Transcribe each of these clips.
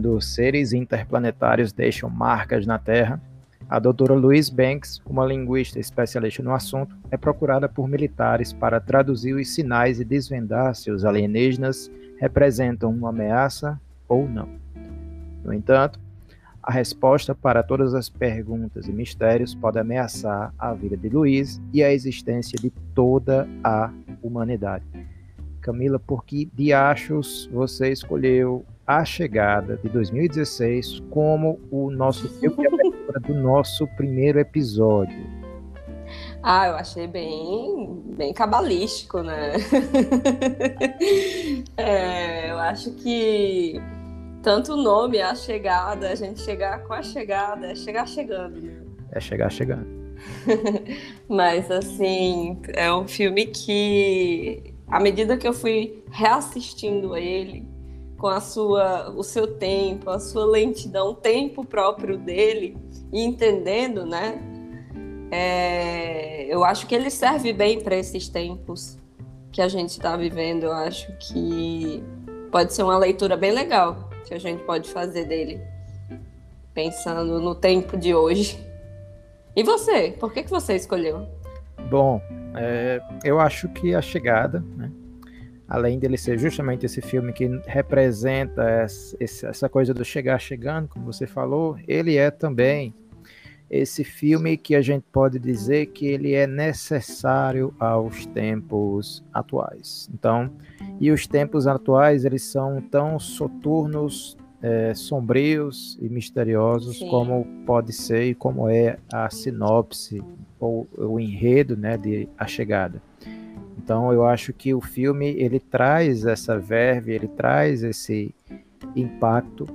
quando seres interplanetários deixam marcas na Terra, a doutora Louise Banks, uma linguista especialista no assunto, é procurada por militares para traduzir os sinais e desvendar se os alienígenas representam uma ameaça ou não. No entanto, a resposta para todas as perguntas e mistérios pode ameaçar a vida de Luiz e a existência de toda a humanidade. Camila, por que diachos você escolheu A Chegada de 2016 como o nosso filme do nosso primeiro episódio? Ah, eu achei bem, bem cabalístico, né? é, eu acho que tanto o nome, a chegada, a gente chegar com a chegada, é chegar chegando, né? É chegar chegando. Mas, assim, é um filme que, à medida que eu fui reassistindo ele, com a sua, o seu tempo, a sua lentidão, o tempo próprio dele, e entendendo, né? É, eu acho que ele serve bem para esses tempos que a gente está vivendo. Eu acho que pode ser uma leitura bem legal que a gente pode fazer dele, pensando no tempo de hoje. E você? Por que, que você escolheu? Bom, é, eu acho que a chegada, né? Além dele ser justamente esse filme que representa essa, coisa do chegar chegando, como você falou, ele é também esse filme que a gente pode dizer que ele é necessário aos tempos atuais. Então, e os tempos atuais eles são tão soturnos, é, sombrios e misteriosos Sim. como pode ser e como é a sinopse ou o enredo, né, de A Chegada. Então, eu acho que o filme ele traz essa verve, ele traz esse impacto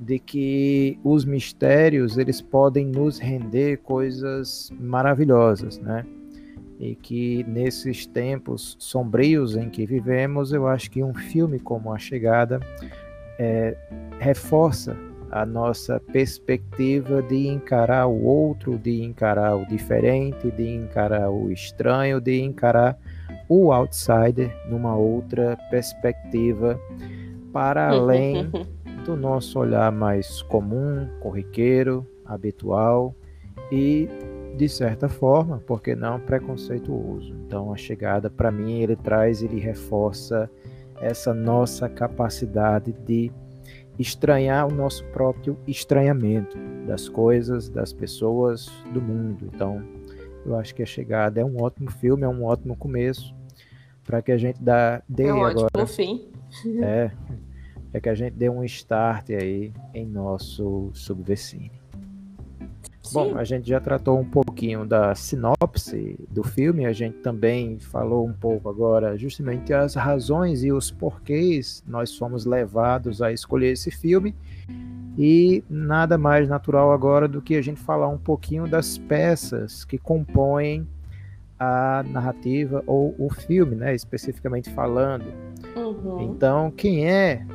de que os mistérios eles podem nos render coisas maravilhosas, né? E que nesses tempos sombrios em que vivemos, eu acho que um filme como A Chegada é, reforça a nossa perspectiva de encarar o outro, de encarar o diferente, de encarar o estranho, de encarar o outsider numa outra perspectiva para além do nosso olhar mais comum, corriqueiro, habitual e de certa forma, porque não preconceituoso. Então a chegada para mim ele traz, ele reforça essa nossa capacidade de estranhar o nosso próprio estranhamento das coisas, das pessoas, do mundo. Então, eu acho que a chegada é um ótimo filme, é um ótimo começo para que a gente dá dê é um agora. Ótimo fim. É, é que a gente dê um start aí em nosso Subversine. Bom, a gente já tratou um pouquinho da sinopse do filme, a gente também falou um pouco agora justamente as razões e os porquês nós fomos levados a escolher esse filme. E nada mais natural agora do que a gente falar um pouquinho das peças que compõem a narrativa ou o filme, né, especificamente falando. Uhum. Então, quem é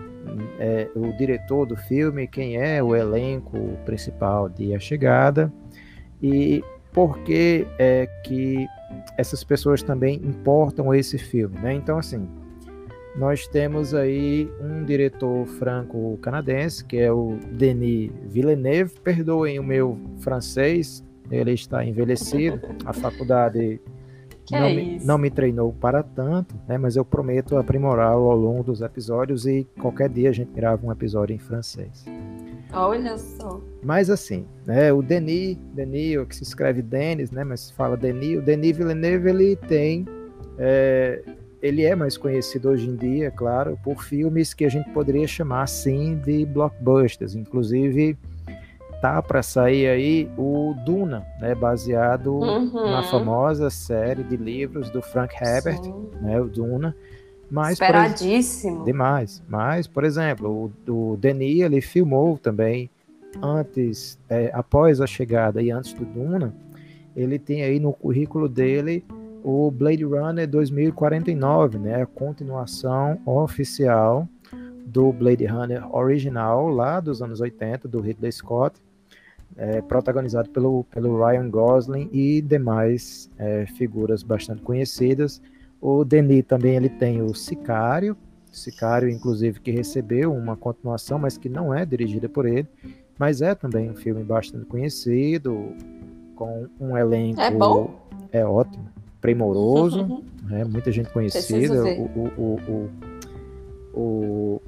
é, o diretor do filme, quem é o elenco principal de A Chegada e por que é que essas pessoas também importam esse filme, né? Então, assim, nós temos aí um diretor franco-canadense, que é o Denis Villeneuve. Perdoem o meu francês, ele está envelhecido. A faculdade não, é me, não me treinou para tanto, né? Mas eu prometo aprimorá-lo ao longo dos episódios e qualquer dia a gente grava um episódio em francês. Olha só. Mas assim, né, o Denis, Denis, que se escreve Denis, né, mas se fala Denis, o Denis Villeneuve, ele tem, é, ele é mais conhecido hoje em dia, claro, por filmes que a gente poderia chamar assim de blockbusters, inclusive tá para sair aí o Duna, né, baseado uhum. na famosa série de livros do Frank Herbert, Sim. né, o Duna. Mas, Esperadíssimo. Por, demais. Mas, por exemplo, o, o Denis, ele filmou também antes, é, após a chegada e antes do Duna, ele tem aí no currículo dele o Blade Runner 2049, né, a continuação oficial do Blade Runner original lá dos anos 80 do Ridley Scott é, protagonizado pelo, pelo Ryan Gosling e demais é, figuras bastante conhecidas. O Denis também ele tem o Sicário, Sicário, inclusive, que recebeu uma continuação, mas que não é dirigida por ele, mas é também um filme bastante conhecido, com um elenco é, bom? é ótimo, primoroso, né? muita gente conhecida, o, o, o,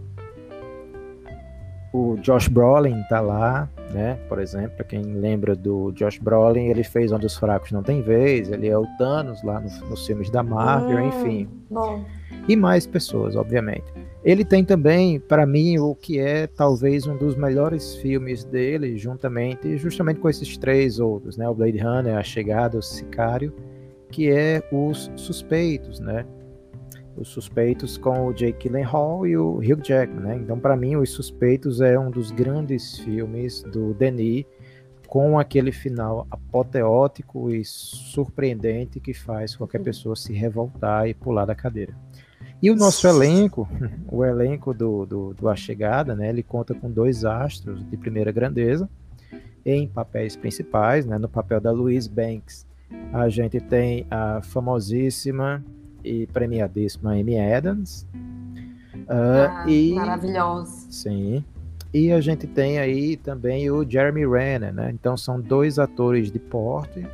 o, Josh Brolin está lá, né? Por exemplo, para quem lembra do Josh Brolin, ele fez Onde os Fracos Não Tem Vez, ele é o Thanos lá no, nos filmes da Marvel, hum, enfim. Bom. E mais pessoas, obviamente. Ele tem também, para mim, o que é talvez um dos melhores filmes dele, juntamente, justamente com esses três outros, né? O Blade Runner, A Chegada, O Sicário, que é Os Suspeitos, né? Os Suspeitos com o Jake Gyllenhaal e o Hugh Jackman, né? Então, para mim, Os Suspeitos é um dos grandes filmes do Denis, com aquele final apoteótico e surpreendente que faz qualquer pessoa se revoltar e pular da cadeira. E o nosso elenco, o elenco do, do, do A Chegada, né, ele conta com dois astros de primeira grandeza em papéis principais, né, no papel da Louise Banks. A gente tem a famosíssima e premiadíssima Amy Adams. Uh, ah, e, maravilhosa. Sim. E a gente tem aí também o Jeremy Renner, né? Então são dois atores de porte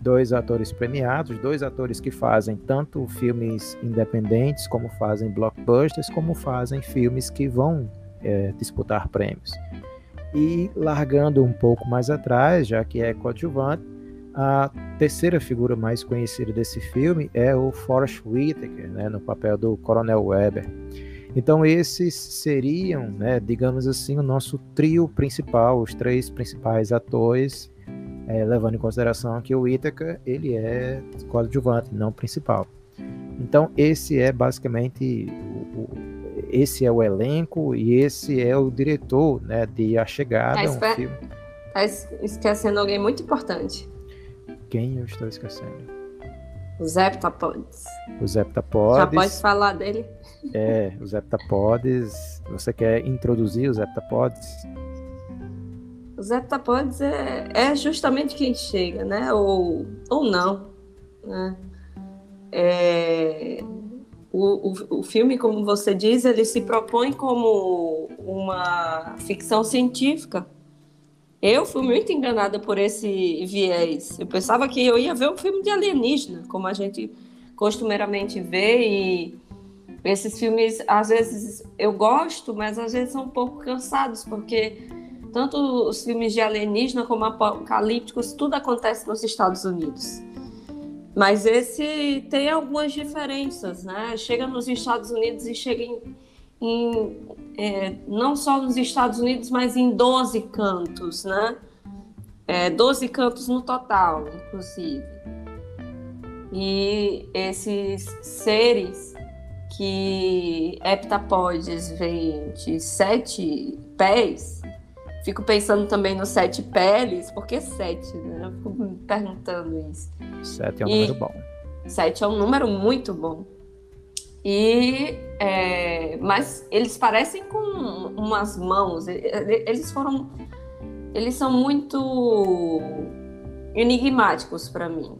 dois atores premiados, dois atores que fazem tanto filmes independentes, como fazem blockbusters, como fazem filmes que vão é, disputar prêmios. E largando um pouco mais atrás, já que é coadjuvante, a terceira figura mais conhecida desse filme é o Forrest Whitaker, né, no papel do Coronel Weber. Então esses seriam, né, digamos assim, o nosso trio principal, os três principais atores é, levando em consideração que o Ítaca ele é coadjuvante, não principal. Então esse é basicamente o, o, esse é o elenco e esse é o diretor, né, de A Chegada, tá, um filme. Tá esquecendo alguém muito importante. Quem eu estou esquecendo? Os heptapodes. Os heptapodes. Já pode falar dele? É, os heptapodes. Você quer introduzir os heptapodes? Os heptapodes é, é justamente quem chega, né? Ou, ou não. Né? É, o, o, o filme, como você diz, ele se propõe como uma ficção científica. Eu fui muito enganada por esse viés. Eu pensava que eu ia ver um filme de alienígena, como a gente costumeiramente vê, e esses filmes, às vezes, eu gosto, mas às vezes são um pouco cansados, porque tanto os filmes de alienígena como apocalípticos, tudo acontece nos Estados Unidos. Mas esse tem algumas diferenças, né? Chega nos Estados Unidos e chega em, em é, não só nos Estados Unidos, mas em 12 cantos, né? É, 12 cantos no total, inclusive. E esses seres que heptapodes vêm de sete pés, Fico pensando também no sete peles, porque sete, né? Eu fico me perguntando isso. Sete é um e número bom. Sete é um número muito bom. E é, mas eles parecem com umas mãos. Eles foram, eles são muito enigmáticos para mim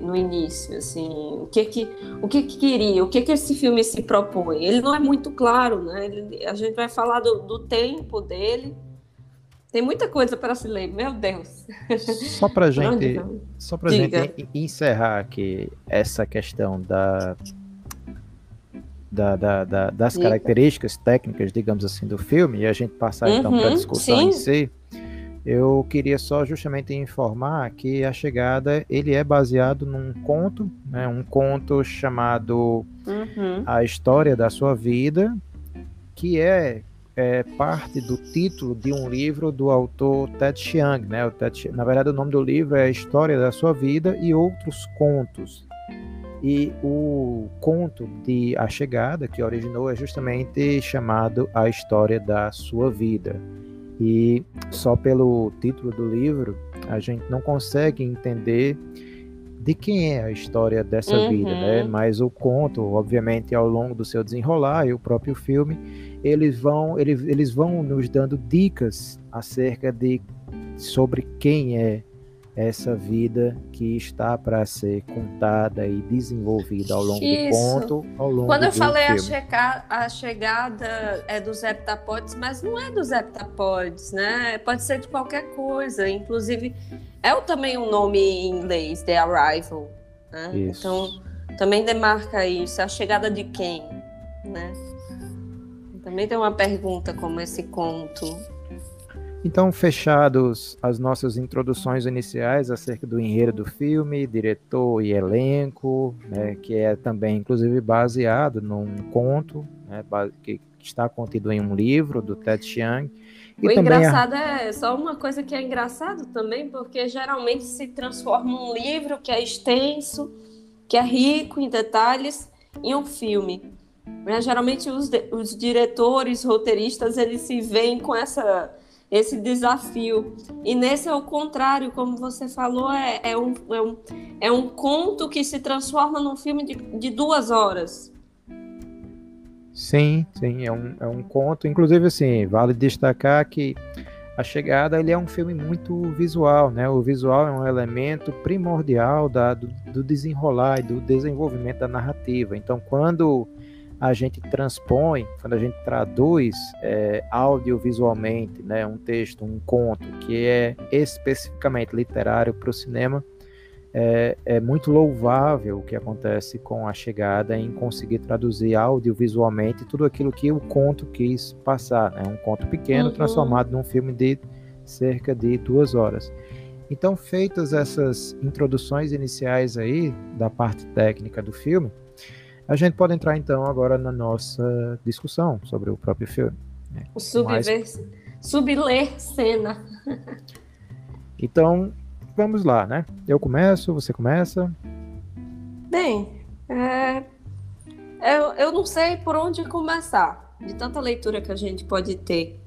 no início, assim, o que que o que que queria, o que que esse filme se propõe. Ele não é muito claro, né? Ele, a gente vai falar do, do tempo dele tem muita coisa para se ler, meu Deus. Só para gente, só para gente encerrar aqui essa questão da, da, da, da das Diga. características técnicas, digamos assim, do filme e a gente passar então para a uhum, discussão sim. em si. Eu queria só justamente informar que a chegada ele é baseado num conto, né, um conto chamado uhum. A História da Sua Vida, que é é parte do título de um livro do autor Ted Chiang, né? O Ted, na verdade, o nome do livro é A História da Sua Vida e Outros Contos. E o conto de A Chegada, que originou, é justamente chamado A História da Sua Vida. E só pelo título do livro, a gente não consegue entender de quem é a história dessa uhum. vida, né? Mas o conto, obviamente, ao longo do seu desenrolar e o próprio filme, eles vão, eles, eles vão nos dando dicas acerca de sobre quem é essa vida que está para ser contada e desenvolvida ao longo Isso. do ponto, ao longo Quando eu falei a, a chegada é dos heptapodes, mas não é dos heptapodes, né? Pode ser de qualquer coisa. Inclusive, é também um nome em inglês, The Arrival. Né? Isso. Então, também demarca isso. A chegada de quem? Né? Também tem uma pergunta como esse conto. Então, fechados as nossas introduções iniciais acerca do enredo do filme, diretor e elenco, né, que é também, inclusive, baseado num conto né, que está contido em um livro do Ted Chiang. E o também a- engraçado é só uma coisa que é engraçado também, porque geralmente se transforma um livro que é extenso, que é rico em detalhes, em um filme. Né? Geralmente os, os diretores, roteiristas, eles se veem com essa, esse desafio. E nesse é o contrário, como você falou, é, é, um, é, um, é um conto que se transforma num filme de, de duas horas. Sim, sim, é um, é um conto. Inclusive, assim, vale destacar que A Chegada ele é um filme muito visual, né? O visual é um elemento primordial da, do, do desenrolar e do desenvolvimento da narrativa. Então, quando a gente transpõe, quando a gente traduz é, audiovisualmente, né, um texto, um conto que é especificamente literário para o cinema, é, é, muito louvável o que acontece com a chegada em conseguir traduzir audiovisualmente tudo aquilo que o conto quis passar. É né? um conto pequeno Uhum. transformado num filme de cerca de duas horas. Então, feitas essas introduções iniciais aí da parte técnica do filme, a gente pode entrar então agora na nossa discussão sobre o próprio filme. né? O subver... subler cena. Então, vamos lá, né? Eu começo, você começa. Bem, é, eu, eu não sei por onde começar, de tanta leitura que a gente pode ter.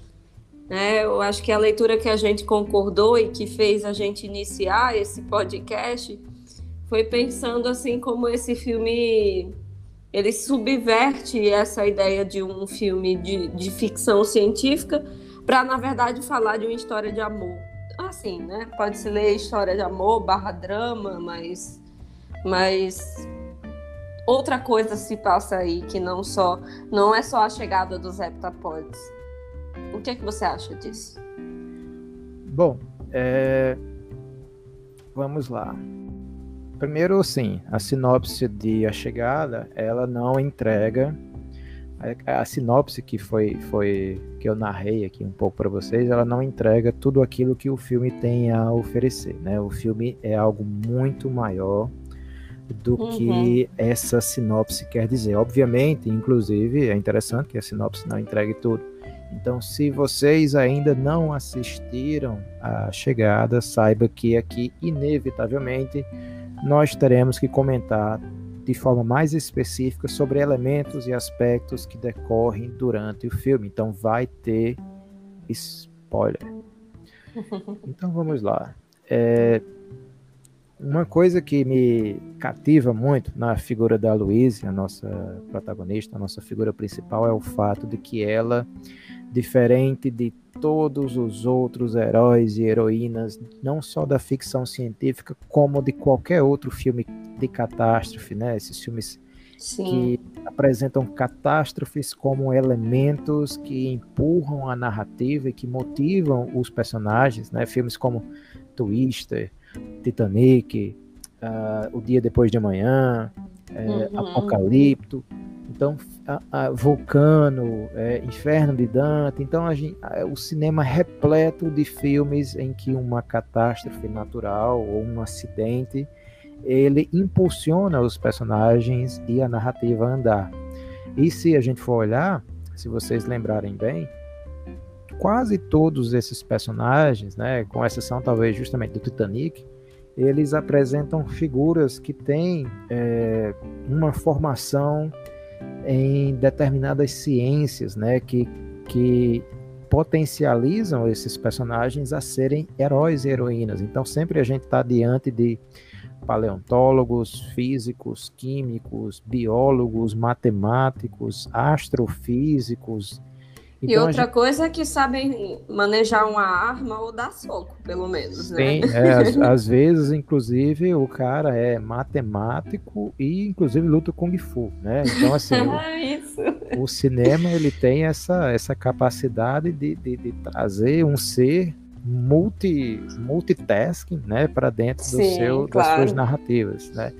né? eu acho que a leitura que a gente concordou e que fez a gente iniciar esse podcast foi pensando assim como esse filme ele subverte essa ideia de um filme de, de ficção científica para, na verdade, falar de uma história de amor. Assim, né? Pode-se ler história de amor barra drama, mas, mas outra coisa se passa aí que não só não é só a chegada dos heptapods. O que é que você acha disso? Bom, é... vamos lá. Primeiro, sim, a sinopse de A Chegada, ela não entrega a, a sinopse que foi, foi que eu narrei aqui um pouco para vocês, ela não entrega tudo aquilo que o filme tem a oferecer, né? O filme é algo muito maior do Uhum. que essa sinopse quer dizer. Obviamente, inclusive, é interessante que a sinopse não entregue tudo. Então, se vocês ainda não assistiram a chegada, saiba que aqui, inevitavelmente, nós teremos que comentar de forma mais específica sobre elementos e aspectos que decorrem durante o filme. Então, vai ter spoiler. Então, vamos lá. É, uma coisa que me cativa muito na figura da Louise, a nossa protagonista, a nossa figura principal, é o fato de que ela, diferente de todos os outros heróis e heroínas, não só da ficção científica, como de qualquer outro filme de catástrofe, né? Esses filmes Sim. que apresentam catástrofes como elementos que empurram a narrativa e que motivam os personagens, né? Filmes como Twister, Titanic, uh, O Dia Depois de Amanhã, é, Uhum. Apocalipto, então a, a Vulcano, é, Inferno de Dante, então a gente, a- o cinema é repleto de filmes em que uma catástrofe natural ou um acidente ele impulsiona os personagens e a narrativa a andar. E se a gente for olhar, se vocês lembrarem bem, quase todos esses personagens, né, com exceção talvez justamente do Titanic, eles apresentam figuras que têm é, uma formação em determinadas ciências, né, que, que potencializam esses personagens a serem heróis e heroínas. Então sempre a gente está diante de paleontólogos, físicos, químicos, biólogos, matemáticos, astrofísicos Então, e outra gente... coisa é que sabem manejar uma arma ou dar soco, pelo menos, né? Sim, é, às, às, vezes, inclusive, o cara é matemático e, inclusive, luta Kung Fu, né? Então, assim, o, o, cinema, ele tem essa, essa capacidade de, de, de trazer um ser multi, multitasking, né, para dentro do Sim, seu, claro. das suas narrativas, né?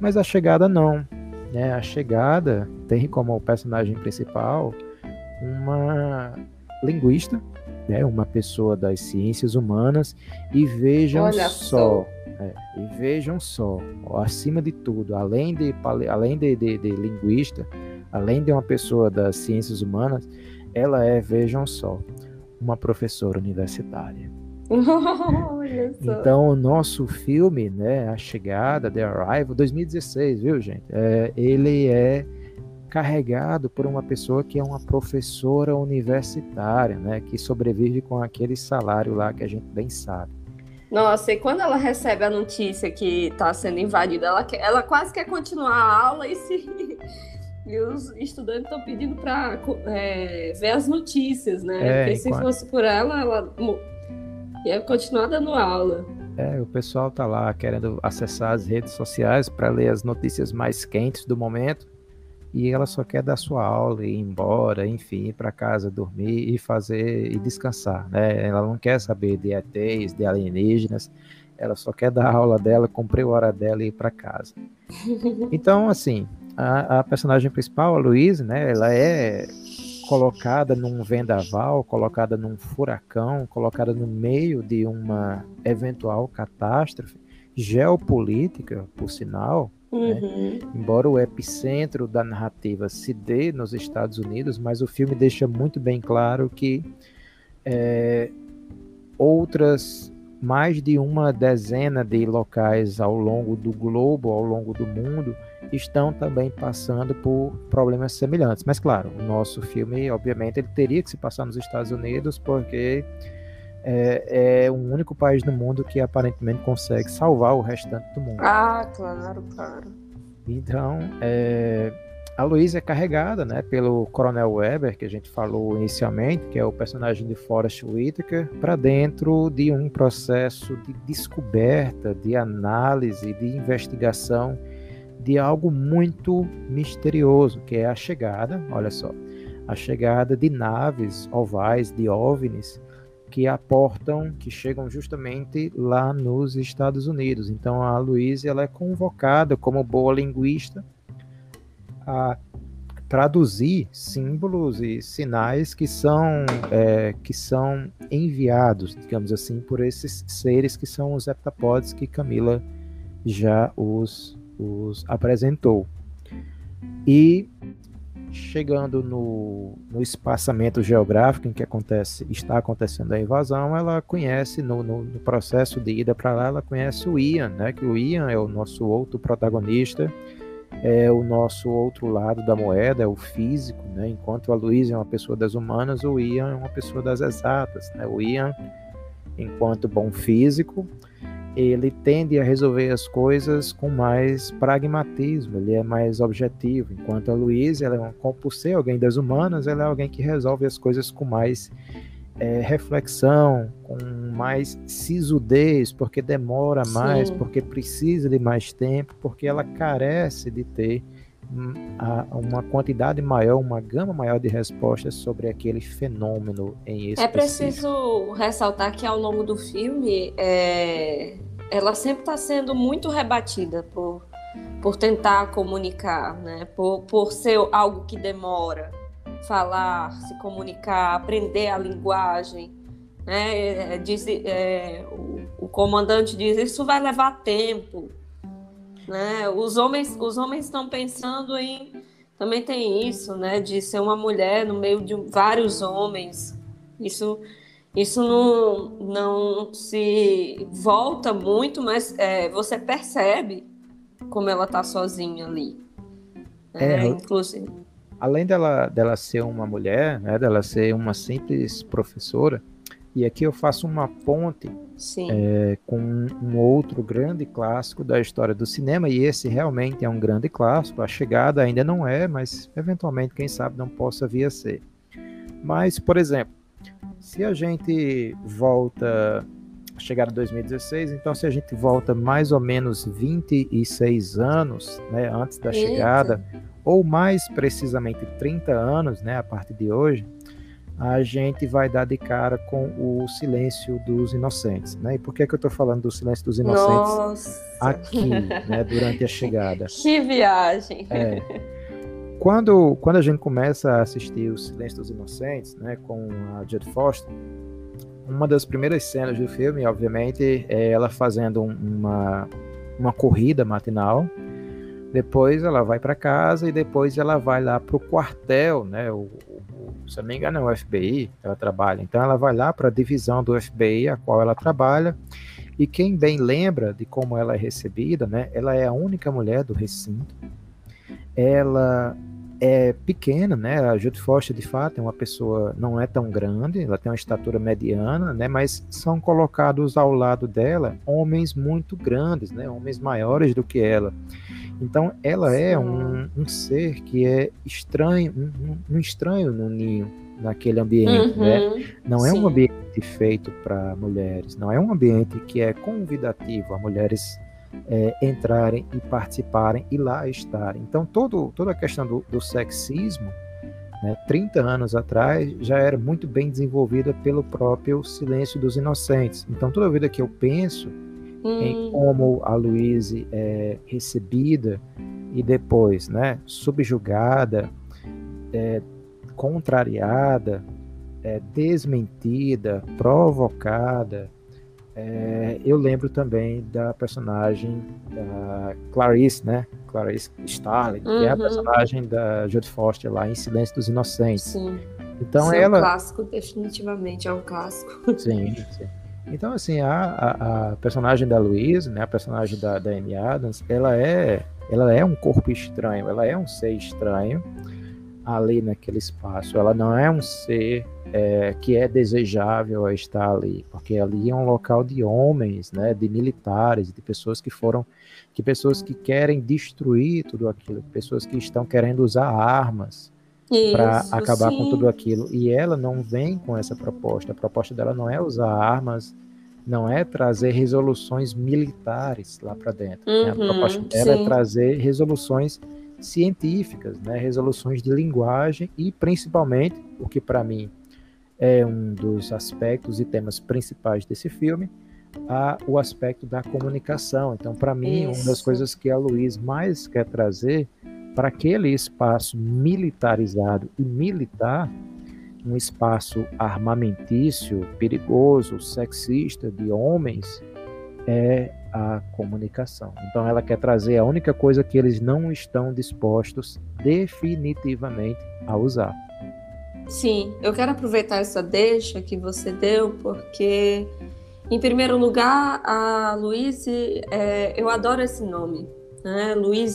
Mas a chegada não, né? A chegada tem como personagem principal uma linguista, né, uma pessoa das ciências humanas, e vejam Olha só, é, e vejam só, acima de tudo, além de, além de, de, de linguista, além de uma pessoa das ciências humanas, ela é, vejam só, uma professora universitária. então, o nosso filme, né, A Chegada, The Arrival, 2016, viu, gente? É, ele é carregado por uma pessoa que é uma professora universitária, né, que sobrevive com aquele salário lá que a gente bem sabe. Nossa, e quando ela recebe a notícia que está sendo invadida, ela, quer, ela quase quer continuar a aula e se e os estudantes estão pedindo para é, ver as notícias, né? É, Porque se fosse por ela, ela ia continuar dando aula. É, o pessoal tá lá querendo acessar as redes sociais para ler as notícias mais quentes do momento e ela só quer dar sua aula e ir embora, enfim, ir para casa dormir e fazer e descansar, né? Ela não quer saber de ETs, de alienígenas, ela só quer dar a aula dela, cumprir a hora dela e ir para casa. Então, assim, a, a, personagem principal, a Louise, né? Ela é colocada num vendaval, colocada num furacão, colocada no meio de uma eventual catástrofe geopolítica, por sinal? Uhum. Né? Embora o epicentro da narrativa se dê nos Estados Unidos, mas o filme deixa muito bem claro que é, outras mais de uma dezena de locais ao longo do globo, ao longo do mundo, estão também passando por problemas semelhantes. Mas claro, o nosso filme, obviamente, ele teria que se passar nos Estados Unidos, porque é, é o único país no mundo que aparentemente consegue salvar o restante do mundo. Ah, claro, claro. Então, é, a Luísa é carregada né, pelo Coronel Weber, que a gente falou inicialmente, que é o personagem de Forrest Whitaker, para dentro de um processo de descoberta, de análise, de investigação de algo muito misterioso, que é a chegada, olha só, a chegada de naves ovais, de OVNIs, que aportam, que chegam justamente lá nos Estados Unidos. Então a Luísa ela é convocada como boa linguista a traduzir símbolos e sinais que são é, que são enviados, digamos assim, por esses seres que são os heptapods que Camila já os, os apresentou. E chegando no, no espaçamento geográfico em que acontece, está acontecendo a invasão, ela conhece, no, no, no processo de ida para lá, ela conhece o Ian, né? Que o Ian é o nosso outro protagonista, é o nosso outro lado da moeda, é o físico, né? Enquanto a Luísa é uma pessoa das humanas, o Ian é uma pessoa das exatas, né? O Ian, enquanto bom físico, ele tende a resolver as coisas com mais pragmatismo, ele é mais objetivo, enquanto a Luísa, ela é uma, por ser alguém das humanas, ela é alguém que resolve as coisas com mais é, reflexão, com mais sisudez, porque demora mais, Sim. porque precisa de mais tempo, porque ela carece de ter uma quantidade maior, uma gama maior de respostas sobre aquele fenômeno em específico. É preciso ressaltar que ao longo do filme é, ela sempre está sendo muito rebatida por, por tentar comunicar, né? por, por ser algo que demora. Falar, se comunicar, aprender a linguagem. Né? É, é diz, é, o, o, comandante diz: Isso vai levar tempo. Né? Os homens os homens estão pensando em. Também tem isso, né? De ser uma mulher no meio de vários homens. Isso isso não, não se volta muito, mas é, você percebe como ela está sozinha ali. É, é, inclusive. Além dela, dela ser uma mulher, né, dela ser uma simples professora, e aqui eu faço uma ponte é, com um outro grande clássico da história do cinema, e esse realmente é um grande clássico. A Chegada ainda não é, mas eventualmente, quem sabe, não possa vir a ser Mas, por exemplo, se a gente volta chegar a 2016, então se a gente volta mais ou menos 26 anos né, antes da Eita. chegada, ou mais precisamente 30 anos, né, a partir de hoje, a gente vai dar de cara com o silêncio dos inocentes. Né? E por que, que eu estou falando do silêncio dos inocentes Nossa. aqui, né, durante a chegada? Que viagem! É, quando, quando a gente começa a assistir o Silêncio dos Inocentes, né, com a Judd Foster, uma das primeiras cenas do filme, obviamente, é ela fazendo uma, uma corrida matinal. Depois ela vai para casa e depois ela vai lá para o quartel, né? O, se eu não me engano, é o FBI ela trabalha. Então ela vai lá para a divisão do FBI a qual ela trabalha. E quem bem lembra de como ela é recebida, né? Ela é a única mulher do recinto. Ela é pequena, né? A Judy Foster, de fato, é uma pessoa, não é tão grande, ela tem uma estatura mediana, né? Mas são colocados ao lado dela homens muito grandes, né? Homens maiores do que ela. Então, ela é um, um ser que é estranho, um, um, estranho no ninho, naquele ambiente, né? uhum, né? Não é sim. um ambiente feito para mulheres, não é um ambiente que é convidativo a mulheres é, entrarem e participarem e lá estarem. Então, todo, toda a questão do, do sexismo, né, 30 anos atrás, já era muito bem desenvolvida pelo próprio Silêncio dos Inocentes. Então, toda vida que eu penso hum. em como a Louise é recebida e depois né, subjugada, é, contrariada, é, desmentida, provocada, é, eu lembro também da personagem da Clarice, né? Clarice Starling, uhum. que é a uhum. personagem da Jodie Foster lá em Silêncio dos Inocentes. Sim. Então sim, ela. É um clássico, definitivamente é um clássico. Sim, sim. Então, assim, a, a, a, personagem da Louise, né, a personagem da, da Amy Adams, ela é, ela é um corpo estranho, ela é um ser estranho ali naquele espaço. Ela não é um ser é, que é desejável estar ali, porque ali é um local de homens, né, de militares, de pessoas que foram, que pessoas que querem destruir tudo aquilo, pessoas que estão querendo usar armas para acabar sim. com tudo aquilo. E ela não vem com essa proposta. A proposta dela não é usar armas, não é trazer resoluções militares lá para dentro. Uhum, né? A uhum, proposta dela é sim. é trazer resoluções científicas, né? resoluções de linguagem e principalmente o que para mim é um dos aspectos e temas principais desse filme, a, o aspecto da comunicação. Então, para mim, Isso. uma das coisas que a Luiz mais quer trazer para aquele espaço militarizado e militar, um espaço armamentício, perigoso, sexista de homens, é a comunicação. Então ela quer trazer a única coisa que eles não estão dispostos definitivamente a usar. Sim, eu quero aproveitar essa deixa que você deu, porque, em primeiro lugar, a Luíse, é, eu adoro esse nome, né?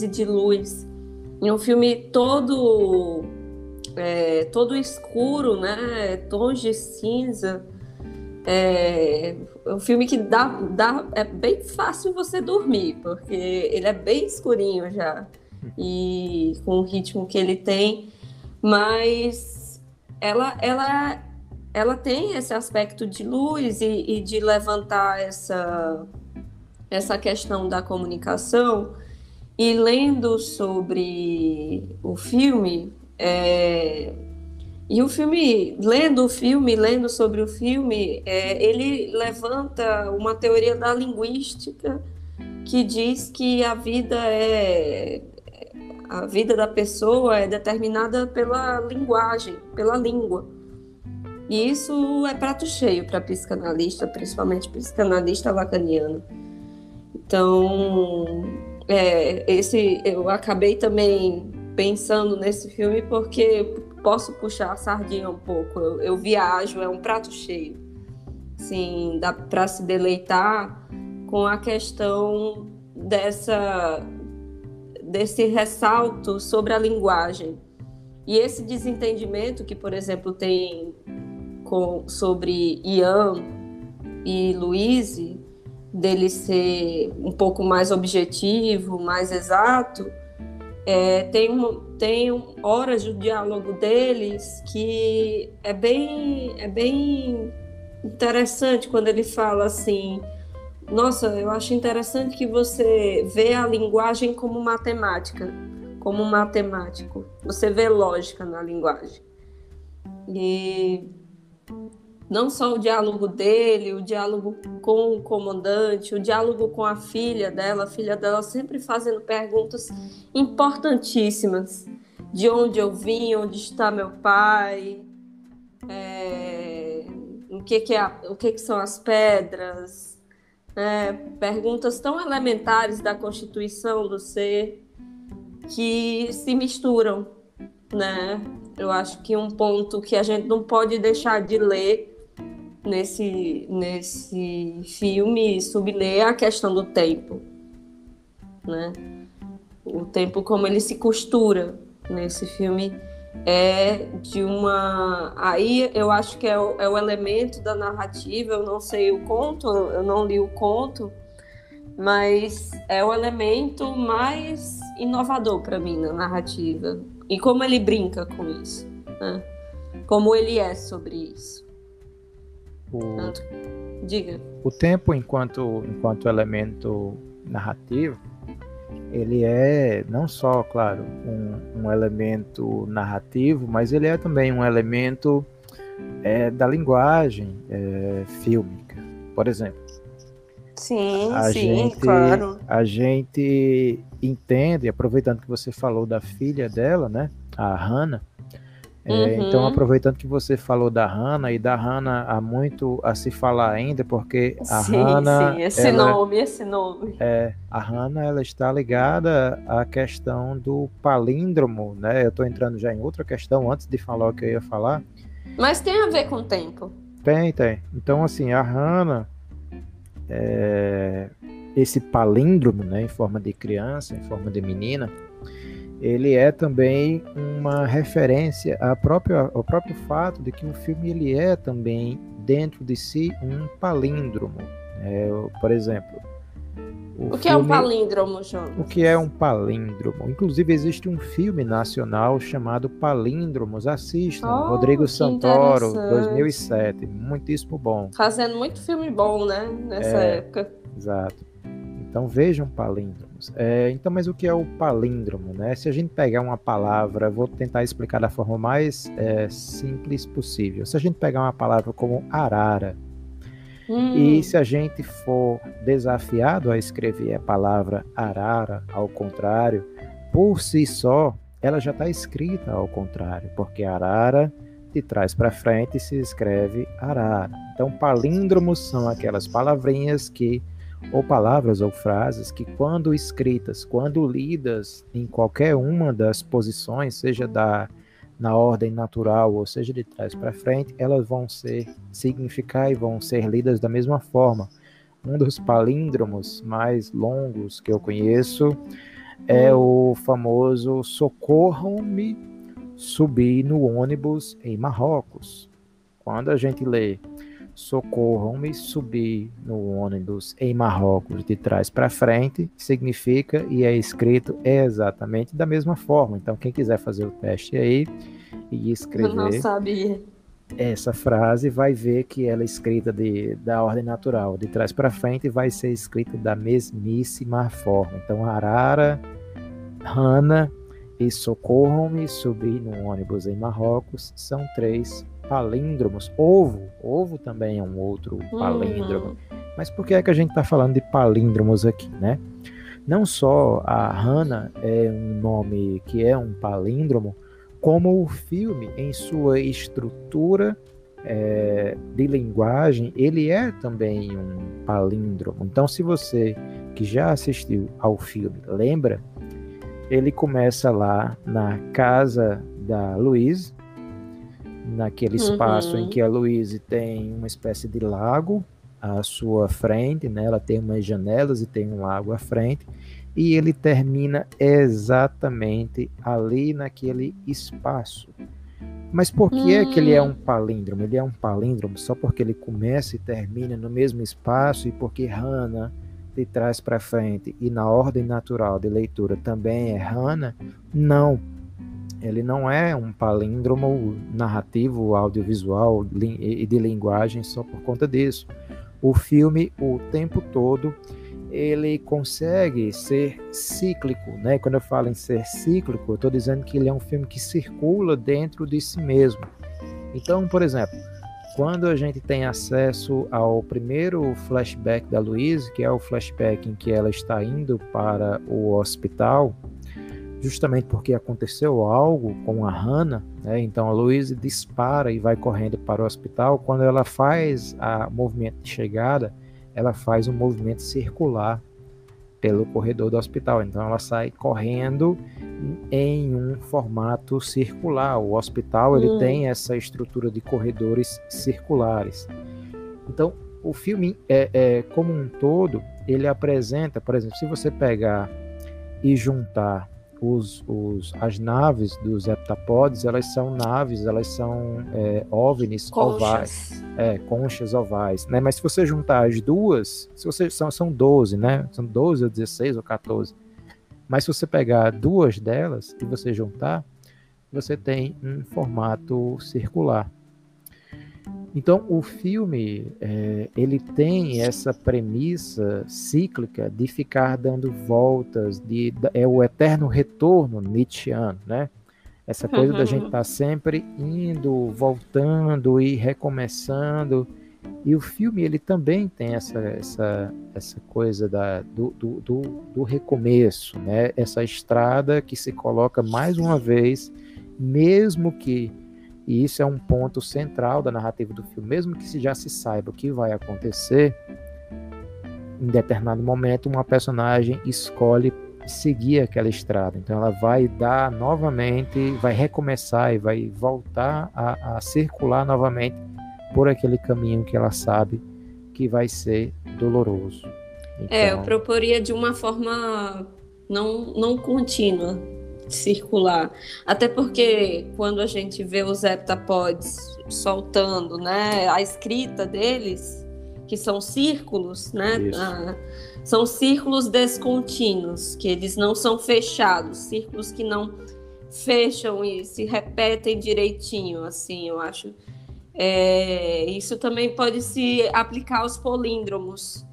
De Luz. É um filme todo, é, todo escuro, né? Tons de cinza. É, é um filme que dá, dá, é bem fácil você dormir, porque ele é bem escurinho já, e com o ritmo que ele tem, mas ela, ela, ela tem esse aspecto de luz e, e de levantar essa, essa questão da comunicação. E lendo sobre o filme, é, e o filme, lendo o filme, lendo sobre o filme, é, ele levanta uma teoria da linguística que diz que a vida é a vida da pessoa é determinada pela linguagem, pela língua. E isso é prato cheio para psicanalista, principalmente psicanalista lacaniano. Então, é, esse eu acabei também pensando nesse filme porque posso puxar a sardinha um pouco. Eu, eu viajo, é um prato cheio. Sim, dá para se deleitar com a questão dessa desse ressalto sobre a linguagem. E esse desentendimento que, por exemplo, tem com, sobre Ian e Louise, dele ser um pouco mais objetivo, mais exato, é, tem, tem horas do diálogo deles que é bem, é bem interessante quando ele fala assim. Nossa, eu acho interessante que você vê a linguagem como matemática, como matemático. Você vê lógica na linguagem. E não só o diálogo dele, o diálogo com o comandante, o diálogo com a filha dela, a filha dela sempre fazendo perguntas importantíssimas. De onde eu vim, onde está meu pai, é, o, que, que, é, o que, que são as pedras, é, perguntas tão elementares da constituição do ser que se misturam, né? Eu acho que um ponto que a gente não pode deixar de ler nesse, nesse filme subler a questão do tempo, né? O tempo como ele se costura nesse filme é de uma. Aí eu acho que é o, é o elemento da narrativa. Eu não sei o conto, eu não li o conto, mas é o elemento mais inovador para mim na narrativa. E como ele brinca com isso, né? Como ele é sobre isso. O, Diga. O tempo, enquanto, enquanto elemento narrativo, ele é não só, claro, um, um elemento narrativo, mas ele é também um elemento é, da linguagem é, fílmica. Por exemplo, Sim, a sim, gente, claro. A gente entende, aproveitando que você falou da filha dela, né, a Hannah, é, uhum. Então, aproveitando que você falou da Hannah, e da Hannah há muito a se falar ainda, porque a sim, Hannah. Sim, esse ela, nome, esse nome. É, a Hannah ela está ligada à questão do palíndromo, né? Eu estou entrando já em outra questão antes de falar o que eu ia falar. Mas tem a ver com o tempo. Tem, tem. Então, assim, a Hannah. É, esse palíndromo, né, em forma de criança, em forma de menina, ele é também uma referência ao próprio, ao próprio fato de que o filme ele é também dentro de si um palíndromo. É, por exemplo, o, o que filme, é um palíndromo, João? O que é um palíndromo? Inclusive existe um filme nacional chamado Palíndromos. Assistam, oh, Rodrigo Santoro, 2007, muitíssimo bom. Fazendo muito filme bom, né? Nessa é, época. Exato. Então vejam palíndromos. É, então, mas o que é o palíndromo? Né? Se a gente pegar uma palavra, vou tentar explicar da forma mais é, simples possível. Se a gente pegar uma palavra como arara, hum. e se a gente for desafiado a escrever a palavra arara ao contrário, por si só, ela já está escrita ao contrário, porque arara de trás para frente se escreve arara. Então, palíndromos são aquelas palavrinhas que ou palavras ou frases que, quando escritas, quando lidas em qualquer uma das posições, seja da na ordem natural ou seja de trás para frente, elas vão ser significar e vão ser lidas da mesma forma. Um dos palíndromos mais longos que eu conheço é hum. o famoso Socorram-me subir no ônibus em Marrocos. Quando a gente lê socorram-me subir no ônibus em Marrocos de trás para frente, significa e é escrito exatamente da mesma forma. Então, quem quiser fazer o teste aí e escrever essa frase, vai ver que ela é escrita de, da ordem natural, de trás para frente, vai ser escrita da mesmíssima forma. Então, Arara, Hana e Socorram-me subir no ônibus em Marrocos são três palíndromos. Ovo, ovo também é um outro palíndromo. Uhum. Mas por que é que a gente está falando de palíndromos aqui, né? Não só a Hannah é um nome que é um palíndromo, como o filme, em sua estrutura é, de linguagem, ele é também um palíndromo. Então, se você que já assistiu ao filme lembra, ele começa lá na casa da Louise, naquele espaço uhum. em que a Louise tem uma espécie de lago à sua frente, né? Ela tem umas janelas e tem um lago à frente, e ele termina exatamente ali naquele espaço. Mas por que uhum. é que ele é hum. um palíndromo? Ele é um palíndromo só porque ele começa e termina no mesmo espaço e porque Hannah de trás para frente e na ordem natural de leitura também é Hannah? Não ele não é um palíndromo narrativo, audiovisual e de linguagem só por conta disso. O filme, o tempo todo, ele consegue ser cíclico, né? Quando eu falo em ser cíclico, eu estou dizendo que ele é um filme que circula dentro de si mesmo. Então, por exemplo, quando a gente tem acesso ao primeiro flashback da Louise, que é o flashback em que ela está indo para o hospital, justamente porque aconteceu algo com a Hannah, né? então a Louise dispara e vai correndo para o hospital. Quando ela faz o movimento de chegada, ela faz um movimento circular pelo corredor do hospital. Então ela sai correndo em um formato circular. O hospital ele hum. tem essa estrutura de corredores circulares. Então o filme é, é, como um todo ele apresenta, por exemplo, se você pegar e juntar os, os, as naves dos heptapods, elas são naves, elas são é, ovnis conchas. ovais, é, conchas ovais, né? Mas se você juntar as duas, se você são, são 12, né? São 12 ou 16 ou 14. Mas se você pegar duas delas e você juntar, você tem um formato circular. Então, o filme é, ele tem essa premissa cíclica de ficar dando voltas, de, é o eterno retorno Nietzscheano, né? Essa coisa uhum. da gente estar tá sempre indo, voltando e recomeçando. E o filme ele também tem essa, essa, essa coisa da, do, do, do, do recomeço, né? Essa estrada que se coloca mais uma vez, mesmo que e isso é um ponto central da narrativa do filme. Mesmo que já se saiba o que vai acontecer, em determinado momento uma personagem escolhe seguir aquela estrada. Então ela vai dar novamente, vai recomeçar e vai voltar a, a circular novamente por aquele caminho que ela sabe que vai ser doloroso. Então... É, eu então proporia de uma forma não, não contínua, circular. Até porque quando a gente vê os heptapods soltando, né, a escrita deles, que são círculos, né, ah, são círculos descontínuos, que eles não são fechados, círculos que não fecham e se repetem direitinho, assim, eu acho. É, isso também pode se aplicar aos políndromos.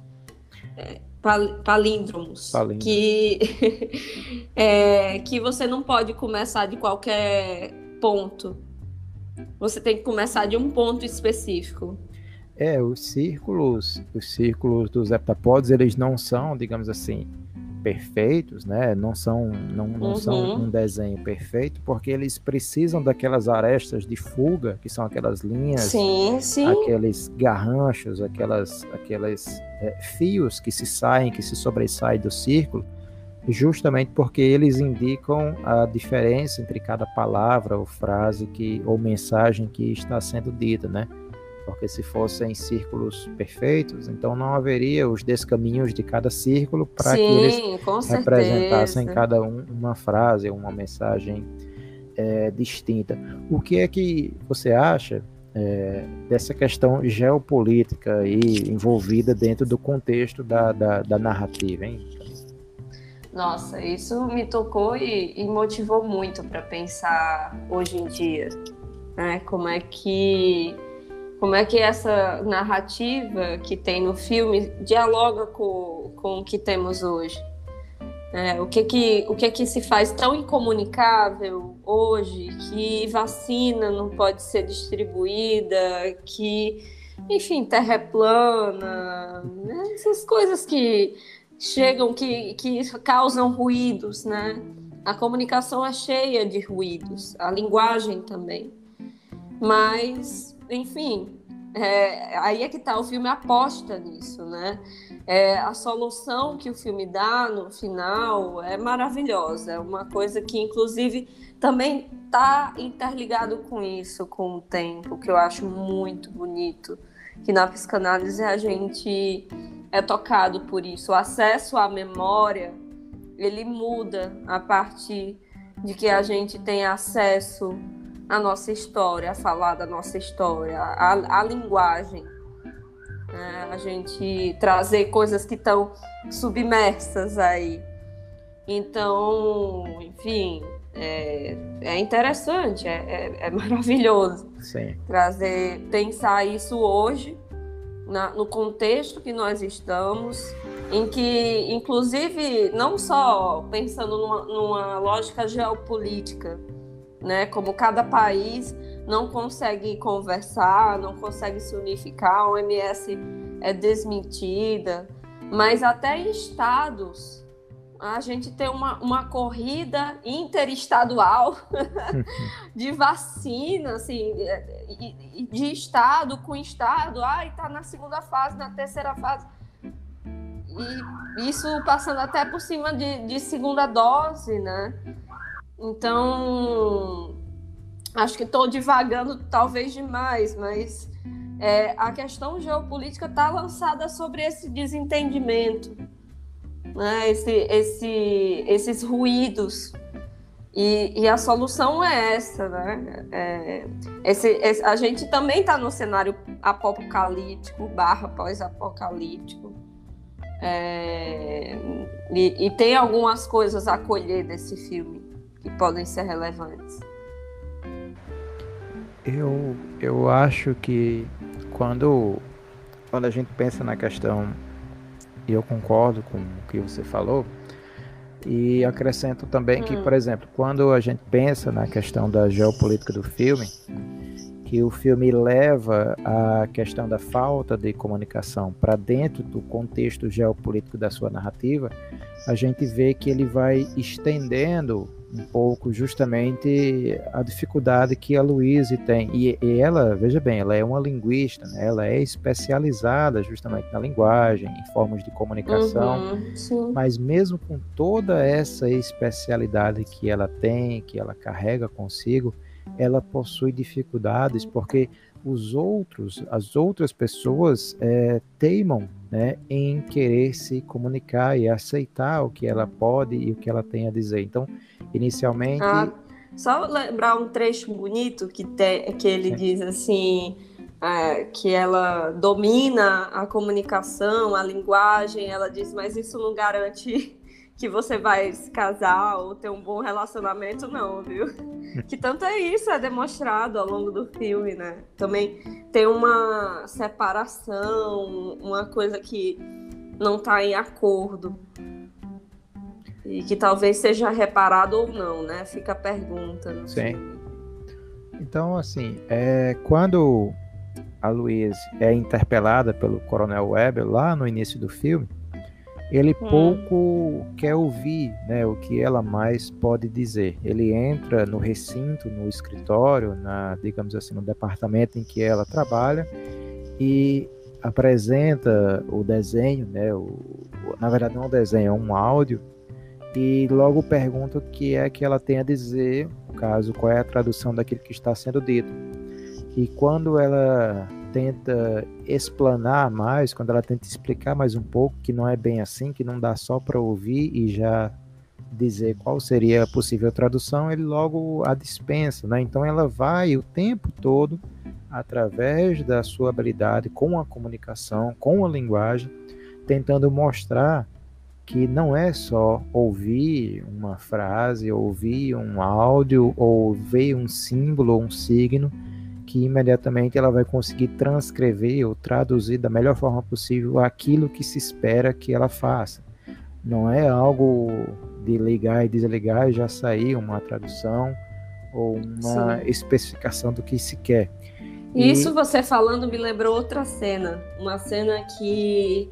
É, palíndromos, Palíndromo. que é, que você não pode começar de qualquer ponto. Você tem que começar de um ponto específico. É, os círculos, os círculos dos heptapods, eles não são, digamos assim, perfeitos, né? Não são, não, não uhum. são um desenho perfeito, porque eles precisam daquelas arestas de fuga, que são aquelas linhas, sim, sim. aqueles garranchos, aquelas, aquelas é, fios que se saem, que se sobressaem do círculo, justamente porque eles indicam a diferença entre cada palavra ou frase que ou mensagem que está sendo dita, né? Porque se fossem círculos perfeitos, então não haveria os descaminhos de cada círculo para que eles representassem cada um uma frase, uma mensagem é, distinta. O que é que você acha é, dessa questão geopolítica aí envolvida dentro do contexto da, da, da narrativa, hein? Nossa, isso me tocou e, e motivou muito para pensar hoje em dia, né? Como é que como é que essa narrativa que tem no filme dialoga com, com o que temos hoje. É, o, que que, o que que se faz tão incomunicável hoje que vacina não pode ser distribuída, que, enfim, terra é plana, né? essas coisas que chegam, que, que causam ruídos, né? A comunicação é cheia de ruídos, a linguagem também. Mas enfim, é, aí é que tá, o filme aposta nisso, né? É, a solução que o filme dá no final é maravilhosa, é uma coisa que, inclusive, também tá interligado com isso, com o tempo, que eu acho muito bonito, que na psicanálise a gente é tocado por isso. O acesso à memória, ele muda a partir de que a gente tem acesso a nossa história, a falar da nossa história, a, a linguagem. Né? A gente trazer coisas que estão submersas aí. Então, enfim, É, é interessante, é, é, é maravilhoso Sim. trazer, pensar isso hoje, na, no contexto que nós estamos, em que, inclusive, não só pensando numa, numa lógica geopolítica, né, como cada país não consegue conversar, não consegue se unificar, a OMS é desmentida, mas até em estados a gente tem uma, uma corrida interestadual de vacina, assim, de estado com estado, ai, está na segunda fase, na terceira fase. E isso passando até por cima de, de segunda dose, né? Então, acho que estou divagando talvez demais, mas é, a questão geopolítica está lançada sobre esse desentendimento, né? esse, esse, esses ruídos. E, e, a solução é essa, né? É, esse, esse, a gente também está no cenário apocalíptico, barra pós-apocalíptico. É, e, e tem algumas coisas a colher desse filme que podem ser relevantes. Eu, eu acho que quando, quando a gente pensa na questão, e eu concordo com o que você falou, e acrescento também hum. que, por exemplo, quando a gente pensa na questão da geopolítica do filme, que o filme leva a questão da falta de comunicação para dentro do contexto geopolítico da sua narrativa, a gente vê que ele vai estendendo um pouco justamente a dificuldade que a Louise tem. E, e ela, veja bem, ela é uma linguista, né? ela é especializada justamente na linguagem, em formas de comunicação, uhum, mas mesmo com toda essa especialidade que ela tem, que ela carrega consigo, ela possui dificuldades porque os outros, as outras pessoas é, teimam né, em querer se comunicar e aceitar o que ela pode e o que ela tem a dizer. Então, inicialmente. Ah, só lembrar um trecho bonito que, te, que ele Sim. diz assim. É, que ela domina a comunicação, a linguagem, ela diz, mas isso não garante que você vai se casar ou ter um bom relacionamento, não, viu? Que tanto é isso, é demonstrado ao longo do filme, né? Também tem uma separação, uma coisa que não está em acordo. E que talvez seja reparado ou não, né? Fica a pergunta. Sim. Filme. Então, assim, é, quando a Louise é interpelada pelo Coronel Weber lá no início do filme, ele hum. pouco quer ouvir né, o que ela mais pode dizer. Ele entra no recinto, no escritório, na, digamos assim, no departamento em que ela trabalha e apresenta o desenho, né, o, na verdade não é um desenho, é um áudio, e logo pergunta o que é que ela tem a dizer, no caso, qual é a tradução daquilo que está sendo dito. E quando ela tenta explanar mais, quando ela tenta explicar mais um pouco que não é bem assim, que não dá só para ouvir e já dizer qual seria a possível tradução, ele logo a dispensa, né? Então ela vai o tempo todo através da sua habilidade com a comunicação, com a linguagem, tentando mostrar que não é só ouvir uma frase, ouvir um áudio, ou ver um símbolo ou um signo, que imediatamente ela vai conseguir transcrever ou traduzir da melhor forma possível aquilo que se espera que ela faça. Não é algo de ligar e desligar e já sair uma tradução ou uma Sim. especificação do que se quer. Isso e... você falando me lembrou outra cena, uma cena que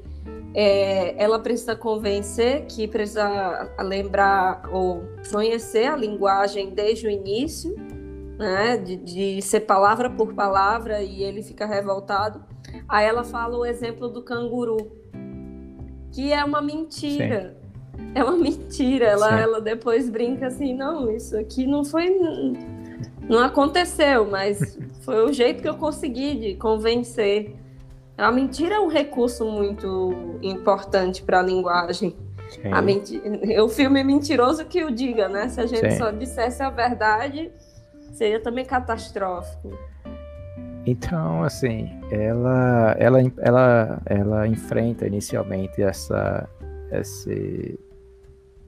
é, ela precisa convencer, que precisa lembrar ou conhecer a linguagem desde o início né? De, de ser palavra por palavra e ele fica revoltado. Aí ela fala o exemplo do canguru, que é uma mentira. Sim. É uma mentira. Ela, ela depois brinca assim, não, isso aqui não foi. Não aconteceu, mas foi o jeito que eu consegui de convencer. A mentira é um recurso muito importante para a linguagem. A mentira, o filme é mentiroso que o diga, né? Se a gente Sim. só dissesse a verdade, seria também catastrófico. Então, assim, ela, ela, ela, ela enfrenta inicialmente essa, esse,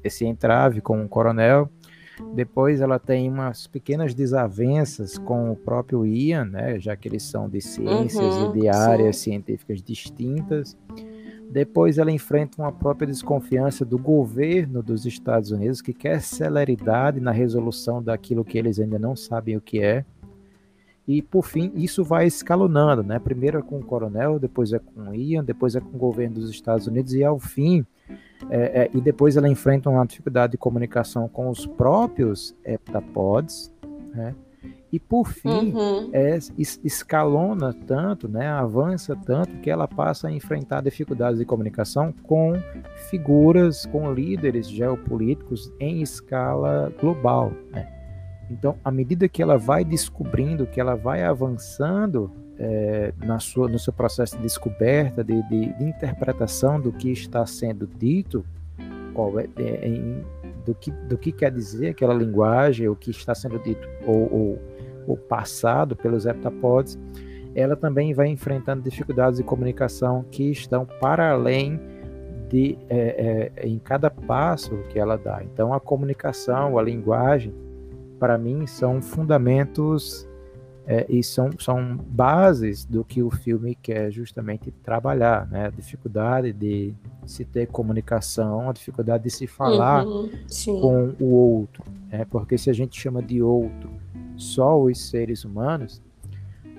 esse entrave com o coronel Depois ela tem umas pequenas desavenças com o próprio Ian, né, já que eles são de ciências uhum, e de áreas sim. científicas distintas. Depois ela enfrenta uma própria desconfiança do governo dos Estados Unidos, que quer celeridade na resolução daquilo que eles ainda não sabem o que é. E por fim, isso vai escalonando, né? Primeiro é com o coronel, depois é com o Ian, depois é com o governo dos Estados Unidos e ao fim, é, é, e depois ela enfrenta uma dificuldade de comunicação com os próprios heptapods, né? E por fim, uhum. é, escalona tanto, né, avança tanto que ela passa a enfrentar dificuldades de comunicação com figuras, com líderes geopolíticos em escala global. Né? Então, à medida que ela vai descobrindo, que ela vai avançando é, na sua, no seu processo de descoberta, de, de, de interpretação do que está sendo dito, é, é, do, que, do que quer dizer aquela linguagem, o que está sendo dito, ou, ou o passado pelos heptapods, ela também vai enfrentando dificuldades de comunicação que estão para além de é, é, em cada passo que ela dá. Então, a comunicação, a linguagem, para mim, são fundamentos é, e são, são bases do que o filme quer justamente trabalhar, né? A dificuldade de se ter comunicação, a dificuldade de se falar uhum, com o outro, né? Porque se a gente chama de outro só os seres humanos,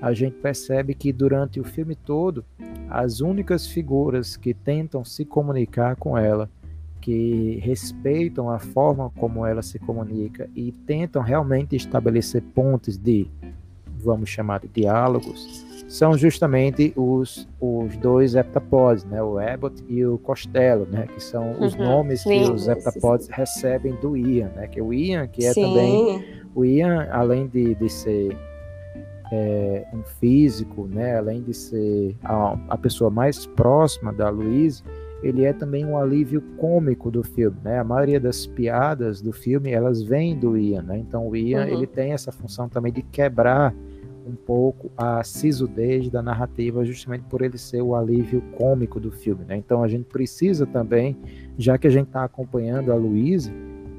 a gente percebe que durante o filme todo, as únicas figuras que tentam se comunicar com ela, que respeitam a forma como ela se comunica e tentam realmente estabelecer pontos de, vamos chamar de diálogos, são justamente os, os dois heptapods, né? o Abbott e o Costello, né? que são os uhum, nomes sim, que os heptapods recebem do Ian, né? que é o Ian, que é sim. também o Ian, além de, de ser é, um físico, né, além de ser a, a pessoa mais próxima da Louise, ele é também um alívio cômico do filme, né? A maioria das piadas do filme elas vêm do Ian, né? Então o Ian uhum. ele tem essa função também de quebrar um pouco a sisudez da narrativa, justamente por ele ser o alívio cômico do filme, né? Então a gente precisa também, já que a gente está acompanhando a Louise,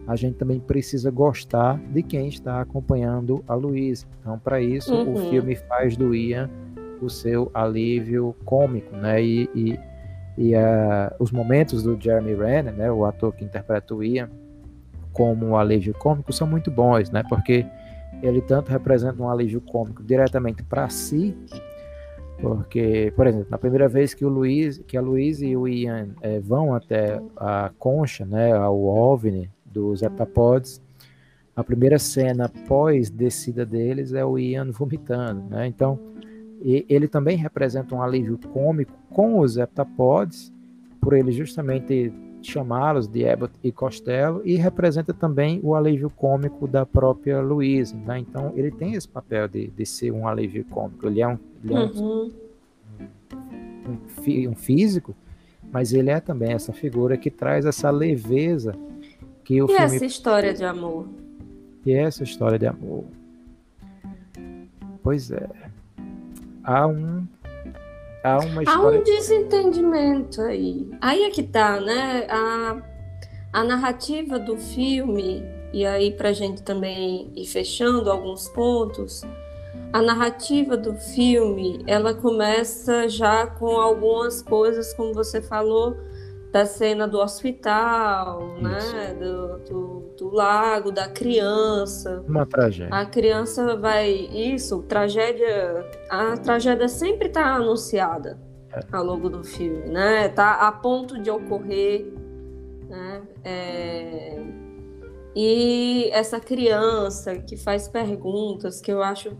a gente também precisa gostar de quem está acompanhando a Luísa. Então, para isso, uhum. o filme faz do Ian o seu alívio cômico, né? E, e, e uh, os momentos do Jeremy Renner, né, o ator que interpreta o Ian, como um alívio cômico, são muito bons, né? Porque ele tanto representa um alívio cômico diretamente para si, porque, por exemplo, na primeira vez que o Luiz, que a Luiz e o Ian é, vão até a concha, né, ao OVNI, dos heptapods, a primeira cena pós descida deles é o Ian vomitando, né? Então, ele também representa um alívio cômico com os heptapods, por ele justamente chamá-los de Abbott e Costello, e representa também o alívio cômico da própria Louise, né? Então, ele tem esse papel de, de ser um alívio cômico. Ele é um, ele é um, uhum. um, um físico, mas ele é também essa figura que traz essa leveza que o e filme... essa história de amor? E essa história de amor? Pois é. Há um. Há uma história. Há um desentendimento aí. Aí é que tá, né? A, a narrativa do filme, e aí pra gente também ir fechando alguns pontos. A narrativa do filme, ela começa já com algumas coisas, como você falou, da cena do hospital, né? Do, do, do, lago, da criança. Uma tragédia. A criança vai. Isso, tragédia. A tragédia sempre está anunciada é. ao longo do filme, né? Tá a ponto de ocorrer, né? É... E essa criança que faz perguntas, que eu acho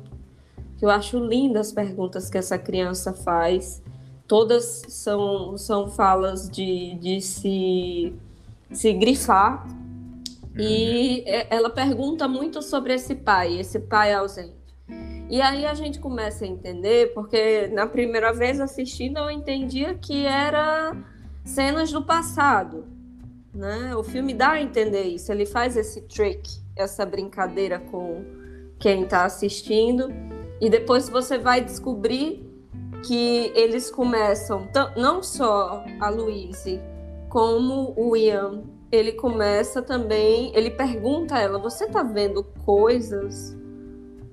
que eu acho lindas as perguntas que essa criança faz todas são, são falas de, de se, se grifar. E uhum. é, ela pergunta muito sobre esse pai, esse pai ausente. E aí a gente começa a entender, porque na primeira vez assistindo eu entendia que era cenas do passado. Né? O filme dá a entender isso, ele faz esse trick, essa brincadeira com quem está assistindo, e depois você vai descobrir que eles começam, não só a Louise, como o Ian, ele começa também, ele pergunta a ela: "Você tá vendo coisas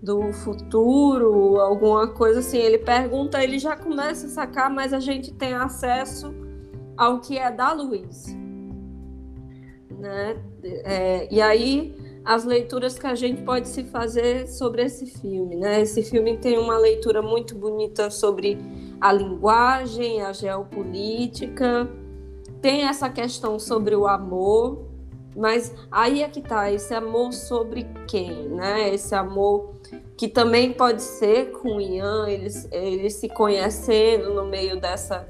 do futuro, alguma coisa assim?" Ele pergunta, ele já começa a sacar, mas a gente tem acesso ao que é da luz, né? É, e aí as leituras que a gente pode se fazer sobre esse filme, né? Esse filme tem uma leitura muito bonita sobre a linguagem, a geopolítica, tem essa questão sobre o amor, mas aí é que tá, esse amor sobre quem, né? Esse amor que também pode ser com o Ian, eles, eles se conhecendo no meio dessa.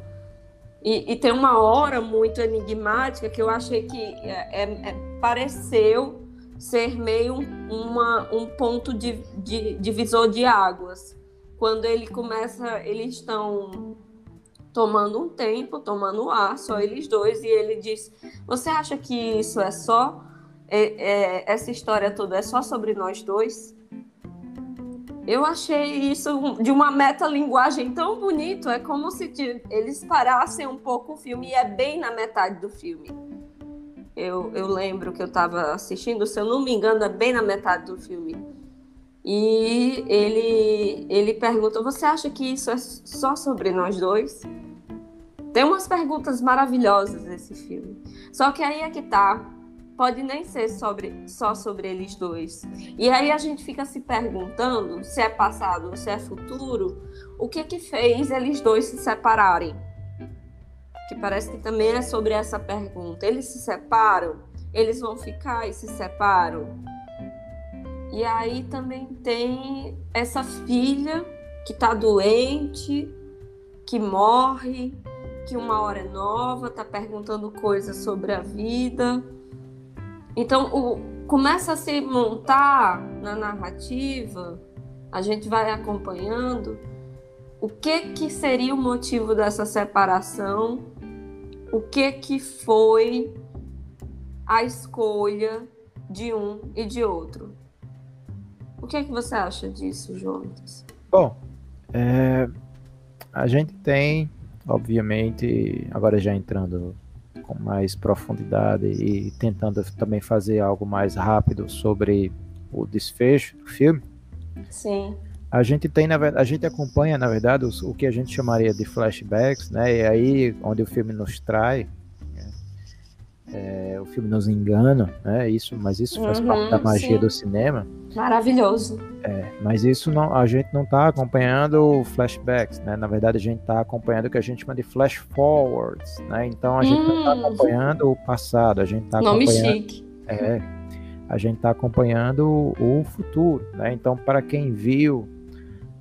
E, e tem uma hora muito enigmática que eu achei que é, é, é pareceu ser meio uma, um ponto de, de divisor de águas. Quando ele começa, eles estão tomando um tempo, tomando ar, só eles dois, e ele diz: Você acha que isso é só? É, é, essa história toda é só sobre nós dois? Eu achei isso de uma metalinguagem tão bonito, é como se eles parassem um pouco o filme, e é bem na metade do filme. Eu, eu lembro que eu estava assistindo, se eu não me engano, é bem na metade do filme. E ele, ele pergunta: Você acha que isso é só sobre nós dois? Tem umas perguntas maravilhosas nesse filme. Só que aí é que tá. Pode nem ser sobre, só sobre eles dois. E aí a gente fica se perguntando se é passado ou se é futuro. O que que fez eles dois se separarem? Que parece que também é sobre essa pergunta. Eles se separam? Eles vão ficar e se separam? E aí também tem essa filha que tá doente, que morre, que uma hora é nova, tá perguntando coisas sobre a vida. Então, o, começa a se montar na narrativa, a gente vai acompanhando o que que seria o motivo dessa separação, o que que foi a escolha de um e de outro. O que é que você acha disso, Jonas? Bom, é, a gente tem obviamente, agora já entrando com mais profundidade e tentando também fazer algo mais rápido sobre o desfecho do filme. Sim. A gente tem, na verdade, a gente acompanha, na verdade, os, o que a gente chamaria de flashbacks, né? E aí onde o filme nos trai, né? é, o filme nos engana, né? Isso, mas isso faz uhum, parte da magia sim. do cinema. Maravilhoso. É, mas isso não, a gente não está acompanhando flashbacks, né? Na verdade, a gente está acompanhando o que a gente chama de flash forwards, né? Então a gente hum. não está acompanhando o passado, a gente está acompanhando. Nome chique. É, a gente está acompanhando o, o futuro, né? Então, para quem viu,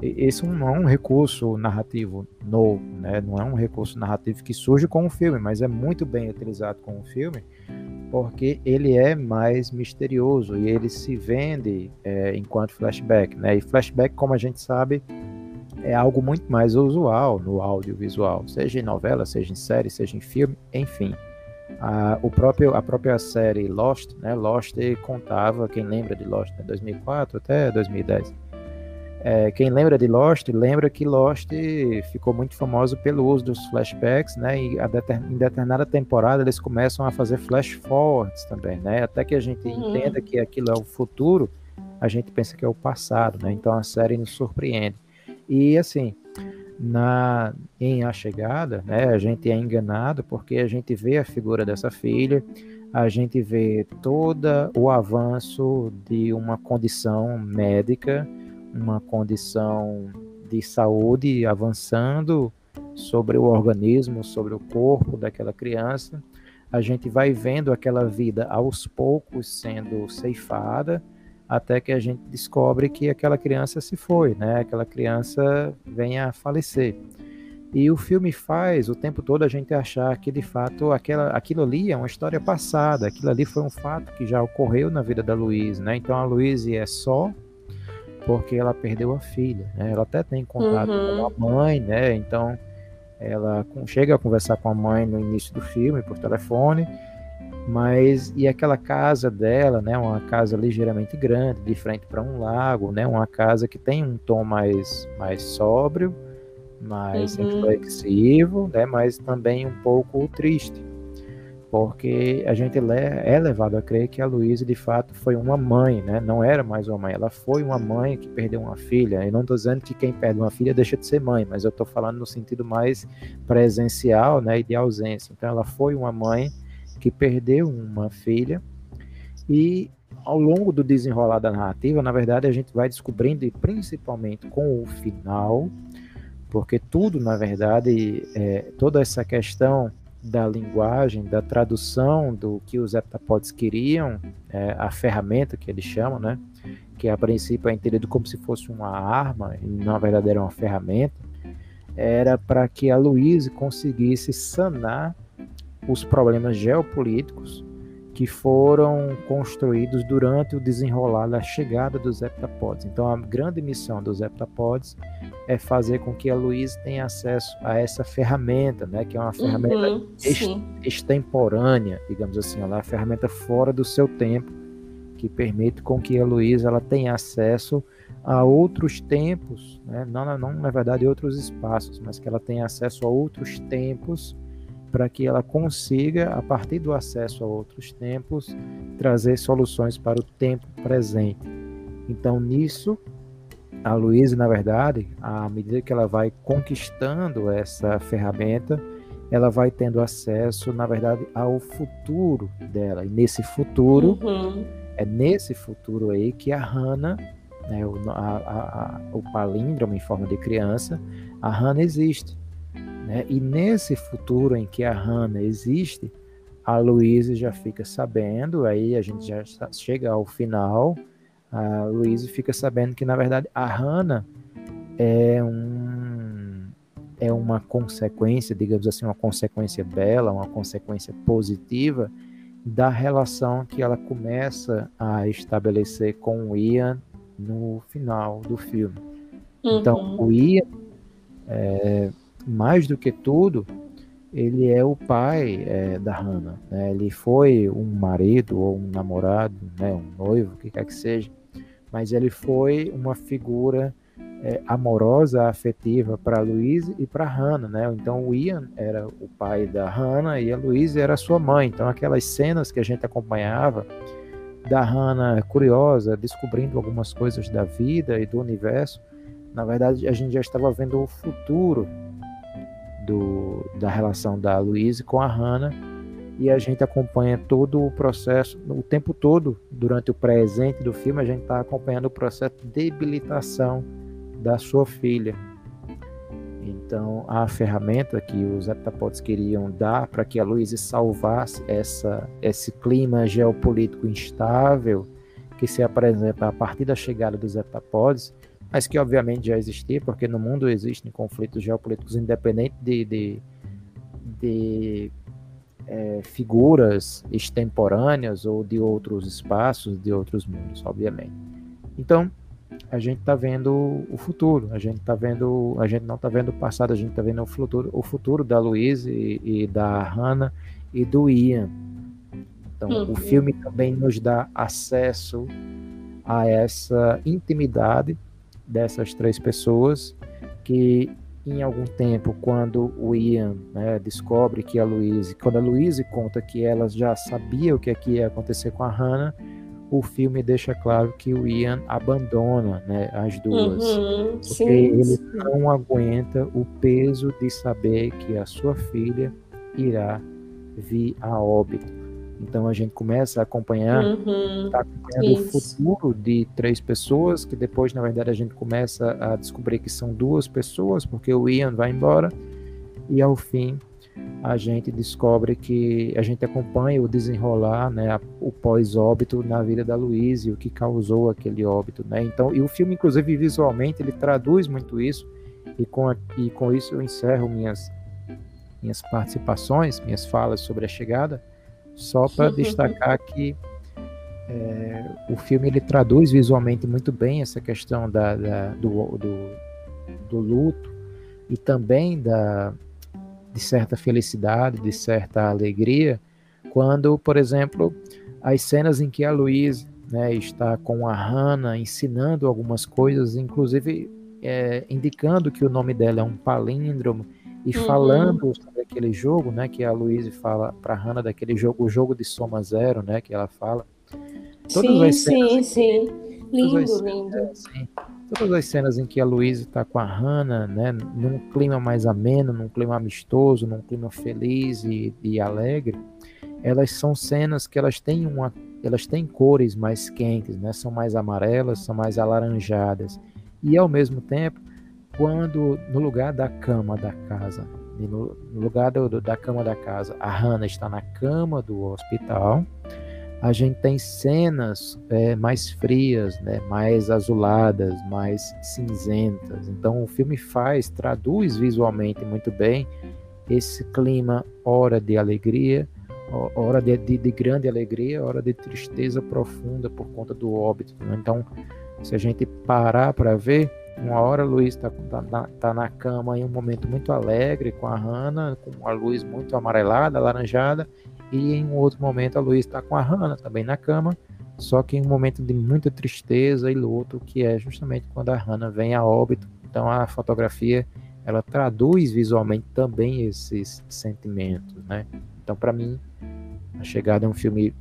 esse não é um recurso narrativo novo, né? Não é um recurso narrativo que surge com o filme, mas é muito bem utilizado com o filme porque ele é mais misterioso e ele se vende é, enquanto flashback, né? E flashback, como a gente sabe, é algo muito mais usual no audiovisual, seja em novela, seja em série, seja em filme, enfim. A, o próprio, a própria série Lost, né? Lost contava, quem lembra de Lost, né? 2004 até 2010 é, quem lembra de Lost, lembra que Lost ficou muito famoso pelo uso dos flashbacks, né? E em determinada temporada eles começam a fazer flash forwards também, né? Até que a gente uhum. entenda que aquilo é o futuro, a gente pensa que é o passado, né? Então a série nos surpreende. E assim, na em A Chegada, né? A gente é enganado porque a gente vê a figura dessa filha, a gente vê todo o avanço de uma condição médica uma condição de saúde avançando sobre o organismo, sobre o corpo daquela criança. A gente vai vendo aquela vida aos poucos sendo ceifada, até que a gente descobre que aquela criança se foi, né? Aquela criança vem a falecer. E o filme faz o tempo todo a gente achar que de fato aquela, aquilo ali é uma história passada, aquilo ali foi um fato que já ocorreu na vida da Luísa, né? Então a Luísa é só porque ela perdeu a filha, né? Ela até tem contato uhum. com a mãe, né? Então ela chega a conversar com a mãe no início do filme por telefone, mas e aquela casa dela, né? Uma casa ligeiramente grande, de frente para um lago, né? Uma casa que tem um tom mais mais sóbrio, mais uhum. reflexivo, né? Mas também um pouco triste. Porque a gente é levado a crer que a Luísa de fato foi uma mãe, né? Não era mais uma mãe, ela foi uma mãe que perdeu uma filha. Eu não estou dizendo que quem perde uma filha deixa de ser mãe, mas eu estou falando no sentido mais presencial, né, e de ausência. Então ela foi uma mãe que perdeu uma filha e ao longo do desenrolar da narrativa, na verdade, a gente vai descobrindo, e principalmente com o final, porque tudo, na verdade, é, toda essa questão da linguagem, da tradução do que os heptapods queriam, é, a ferramenta que eles chamam, né? Que a princípio é entendido como se fosse uma arma, e na verdade era uma ferramenta, era para que a Louise conseguisse sanar os problemas geopolíticos que foram construídos durante o desenrolar da chegada dos heptapods. Então, a grande missão dos heptapods é fazer com que a Luísa tenha acesso a essa ferramenta, né, que é uma ferramenta uhum, extemporânea, digamos assim, ela é uma ferramenta fora do seu tempo, que permite com que a Luísa ela tenha acesso a outros tempos, né, não, não na verdade outros espaços, mas que ela tenha acesso a outros tempos para que ela consiga, a partir do acesso a outros tempos, trazer soluções para o tempo presente. Então, nisso, a Luísa, na verdade, à medida que ela vai conquistando essa ferramenta, ela vai tendo acesso, na verdade, ao futuro dela. E nesse futuro, uhum. é nesse futuro aí que a Hannah, né, o, a, a, o palíndromo em forma de criança, a Hannah existe. Né? E nesse futuro em que a Hannah existe, a Louise já fica sabendo, aí a gente já chega ao final, a Louise fica sabendo que, na verdade, a Hannah é um é uma consequência, digamos assim, uma consequência bela, uma consequência positiva da relação que ela começa a estabelecer com o Ian no final do filme. Então, uhum. Então, o Ian é, mais do que tudo, ele é o pai é, da Hannah. Né? Ele foi um marido ou um namorado, né? um noivo, o que quer que seja, mas ele foi uma figura é, amorosa, afetiva para Louise e para Hannah. Né? Então o Ian era o pai da Hannah e a Louise era sua mãe. Então aquelas cenas que a gente acompanhava da Hannah curiosa, descobrindo algumas coisas da vida e do universo, na verdade a gente já estava vendo o futuro do, da relação da Louise com a Hannah e a gente acompanha todo o processo, o tempo todo, durante o presente do filme, a gente está acompanhando o processo de debilitação da sua filha. Então, a ferramenta que os heptapods queriam dar para que a Louise salvasse essa, esse clima geopolítico instável que se apresenta a partir da chegada dos heptapods mas que obviamente já existia, porque no mundo existem conflitos geopolíticos independentes de, de, de é, figuras extemporâneas ou de outros espaços, de outros mundos, obviamente. Então, a gente está vendo o futuro, a gente está vendo, a gente não está vendo o passado, a gente está vendo o futuro, o futuro da Louise e, e da Hannah e do Ian. Então, uhum. o filme também nos dá acesso a essa intimidade dessas três pessoas que em algum tempo, quando o Ian né, descobre que a Louise, quando a Louise conta que ela já sabia o que, é que ia acontecer com a Hannah, o filme deixa claro que o Ian abandona né, as duas. Uhum, porque sim, ele sim. não aguenta o peso de saber que a sua filha irá vir a óbito. Então a gente começa a acompanhar, uhum, tá acompanhando isso. o futuro de três pessoas, que depois, na verdade, a gente começa a descobrir que são duas pessoas, porque o Ian vai embora, e ao fim a gente descobre que a gente acompanha o desenrolar, né, o pós-óbito na vida da Louise, o que causou aquele óbito, né? Então, e o filme, inclusive visualmente, ele traduz muito isso, e com, e com isso eu encerro minhas minhas participações, minhas falas sobre a chegada só para destacar que é, o filme ele traduz visualmente muito bem essa questão da, da do, do, do, luto e também da, de certa felicidade, de certa alegria, quando, por exemplo, as cenas em que a Louise né, está com a Hannah ensinando algumas coisas, inclusive é, indicando que o nome dela é um palíndromo e uhum. falando sobre daquele jogo, né? Que a Louise fala para Hannah daquele jogo, o jogo de soma zero, né? Que ela fala. Todas sim, as cenas, sim, sim. Lindo, cenas, lindo. Assim, todas as cenas em que a Louise está com a Hannah, né? Num clima mais ameno, num clima amistoso, num clima feliz e, e alegre, elas são cenas que elas têm uma elas têm cores mais quentes, né? São mais amarelas, são mais alaranjadas. E ao mesmo tempo, quando no lugar da cama da casa, no, lugar do, da cama da casa, a Hannah está na cama do hospital, a gente tem cenas é, mais frias, né, mais azuladas, mais cinzentas. Então o filme faz, traduz visualmente muito bem esse clima, hora de alegria, hora de, de, de grande alegria, hora de tristeza profunda por conta do óbito. Né? Então, se a gente parar para ver, uma hora Luiz está tá, tá na cama em um momento muito alegre com a Hannah, com a luz muito amarelada, alaranjada, e em um outro momento a Luiz está com a Hannah também na cama, só que em um momento de muita tristeza e luto, que é justamente quando a Hannah vem a óbito. Então a fotografia ela traduz visualmente também esses sentimentos, né? Então para mim a Chegada é um filme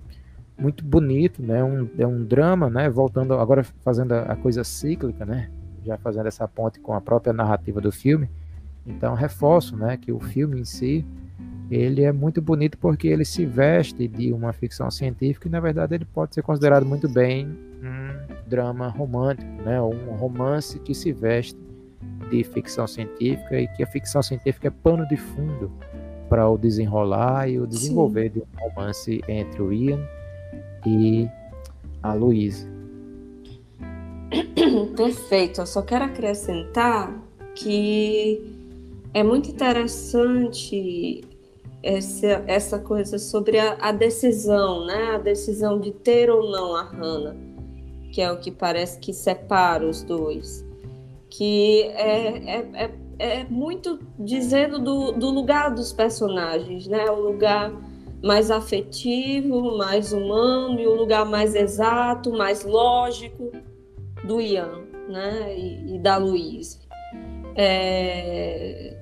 muito bonito, né? Um, é um drama, né? Voltando agora fazendo a coisa cíclica, né? Já fazendo essa ponte com a própria narrativa do filme. Então reforço, né? Que o filme em si ele é muito bonito porque ele se veste de uma ficção científica e na verdade ele pode ser considerado muito bem um drama romântico, né? Um romance que se veste de ficção científica e que a ficção científica é pano de fundo para o desenrolar e o desenvolver Sim. de um romance entre o Ian e a Louise. Perfeito. Eu só quero acrescentar que é muito interessante essa, essa coisa sobre a, a, decisão, né? A decisão de ter ou não a Hannah, que é o que parece que separa os dois. Que é, é, é, é muito dizendo do, do lugar dos personagens, né? O lugar mais afetivo, mais humano e o lugar mais exato, mais lógico do Ian, né? E, e da Louise. É...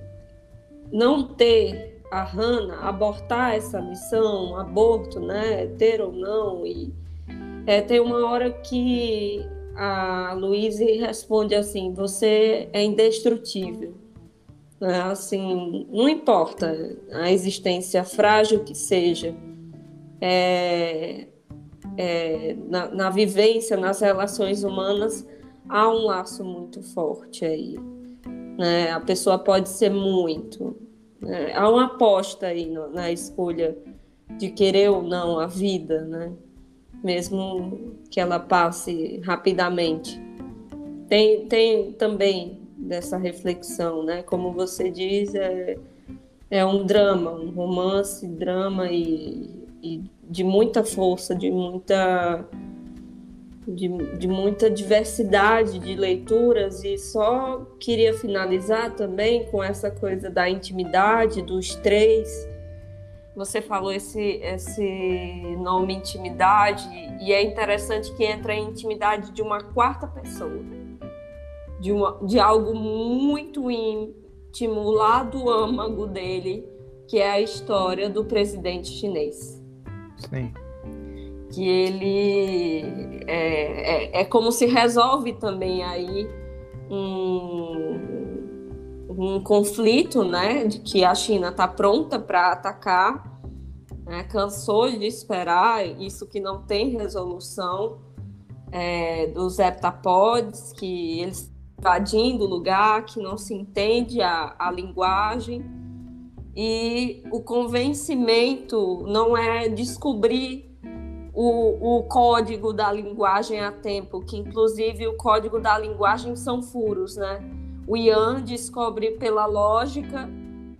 Não ter a Hannah abortar essa missão, um aborto, né, ter ou não, e é, tem uma hora que a Louise responde assim: você é indestrutível. Né? Assim, não importa a existência frágil que seja, é, é, na, na vivência, nas relações humanas, há um laço muito forte aí. Né? A pessoa pode ser muito, é, há uma aposta aí no, na escolha de querer ou não a vida, né? Mesmo que ela passe rapidamente. Tem, tem também dessa reflexão, né? Como você diz, é, é um drama, um romance, drama e, e de muita força, de muita de, de muita diversidade de leituras e só queria finalizar também com essa coisa da intimidade dos três. Você falou esse, esse nome intimidade e é interessante que entra a intimidade de uma quarta pessoa, de, uma, de algo muito íntimo lá do âmago dele, que é a história do presidente chinês. Sim. Que ele é, é, é como se resolve também aí um, um conflito, né, de que a China está pronta para atacar, né, cansou de esperar isso que não tem resolução é, dos heptapods, que eles invadindo o lugar, que não se entende a, a linguagem e o convencimento não é descobrir o, o código da linguagem a tempo, que inclusive o código da linguagem são furos, né? O Ian descobre pela lógica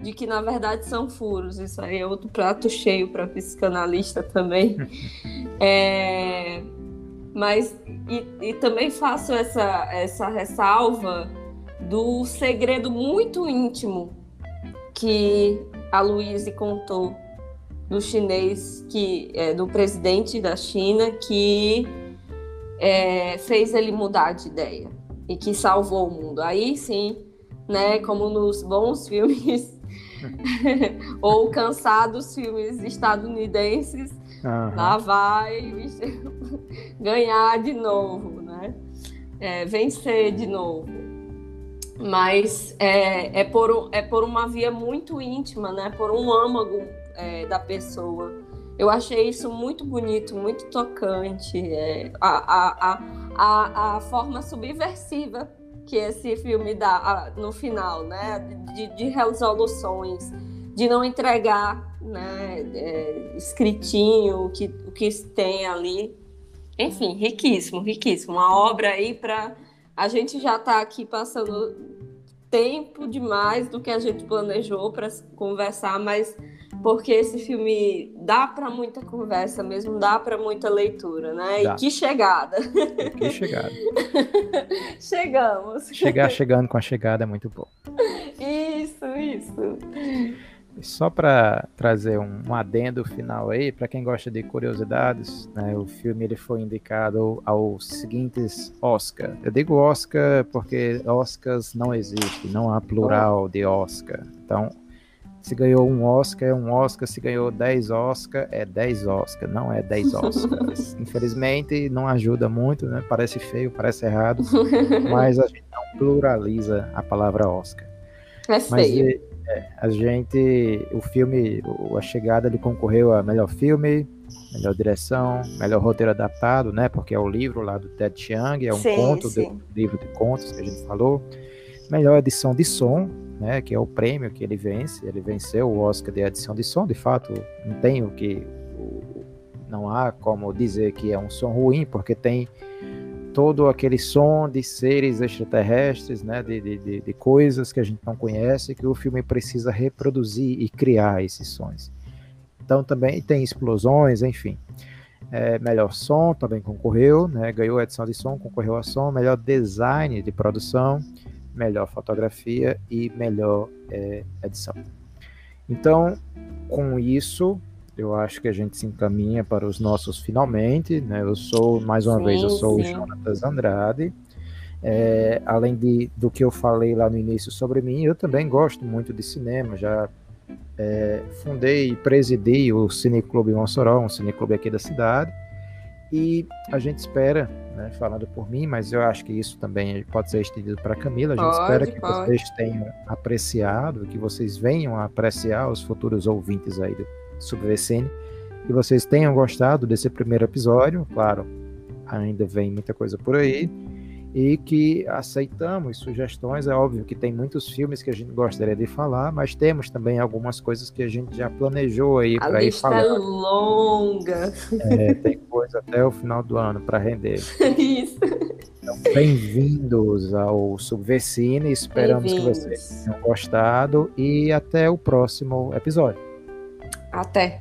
de que na verdade são furos. Isso aí é outro prato cheio para psicanalista também. é, mas e, e, também faço essa, essa ressalva do segredo muito íntimo que a Luíse contou do chinês que é, do presidente da China que é, fez ele mudar de ideia e que salvou o mundo. Aí sim, né, como nos bons filmes Ou cansar dos filmes estadunidenses, uhum. lá vai ganhar de novo, né? É, vencer de novo. Mas é, é, por, é por uma via muito íntima, né? Por um âmago é, da pessoa. Eu achei isso muito bonito, muito tocante. É, a, a, a, a, forma subversiva que esse filme dá no final, né? De, de resoluções, de não entregar né, é, escritinho o que, o que tem ali. Enfim, riquíssimo, riquíssimo. Uma obra aí para. A gente já está aqui passando tempo demais do que a gente planejou para conversar, mas porque esse filme dá para muita conversa mesmo, dá para muita leitura, né? Dá. E que chegada! Que chegada! Chegamos! Chegar chegando com a chegada é muito bom. Isso, isso. Só para trazer um, um, adendo final aí, para quem gosta de curiosidades, né, o filme ele foi indicado aos seguintes Oscar. Eu digo Oscar porque Oscars não existe, não há plural de Oscar. Então, se ganhou um Oscar, é um Oscar. Se ganhou 10 Oscar, é 10 Oscar. Não é 10 Oscars. Infelizmente, não ajuda muito, né? Parece feio, parece errado. mas a gente não pluraliza a palavra Oscar. É feio. É, a gente, o filme, A Chegada, ele concorreu a melhor filme, melhor direção, melhor roteiro adaptado, né? Porque é o livro lá do Ted Chiang, é um sim, conto sim. do livro de contos que a gente falou. Melhor edição de som, né, que é o prêmio que ele vence. Ele venceu o Oscar de edição de som, de fato, não tem o que não há como dizer que é um som ruim, porque tem todo aquele som de seres extraterrestres, né, de, de, de coisas que a gente não conhece, que o filme precisa reproduzir e criar esses sons. Então também tem explosões, enfim. É, melhor som também concorreu, né, ganhou a edição de som, concorreu a som, melhor design de produção, melhor fotografia e melhor é, edição. Então, com isso, eu acho que a gente se encaminha para os nossos finalmente. Né? Eu sou, mais uma sim, vez, eu sou sim. o Jonatas Andrade. É, além de, do que eu falei lá no início sobre mim, eu também gosto muito de cinema. Já é, fundei e presidi o Cineclube Mossoró, um cineclube aqui da cidade. E a gente espera né, falando por mim, mas eu acho que isso também pode ser estendido para Camila. A gente pode, espera que pode. vocês tenham apreciado, que vocês venham a apreciar os futuros ouvintes aí do Subvecine, que vocês tenham gostado desse primeiro episódio. Claro, ainda vem muita coisa por aí e que aceitamos sugestões. É óbvio que tem muitos filmes que a gente gostaria de falar, mas temos também algumas coisas que a gente já planejou aí para ir falar. A lista é longa. É, tem coisa até o final do ano para render. Isso. Então, bem-vindos ao Subversine. Esperamos que vocês tenham gostado e até o próximo episódio. Até.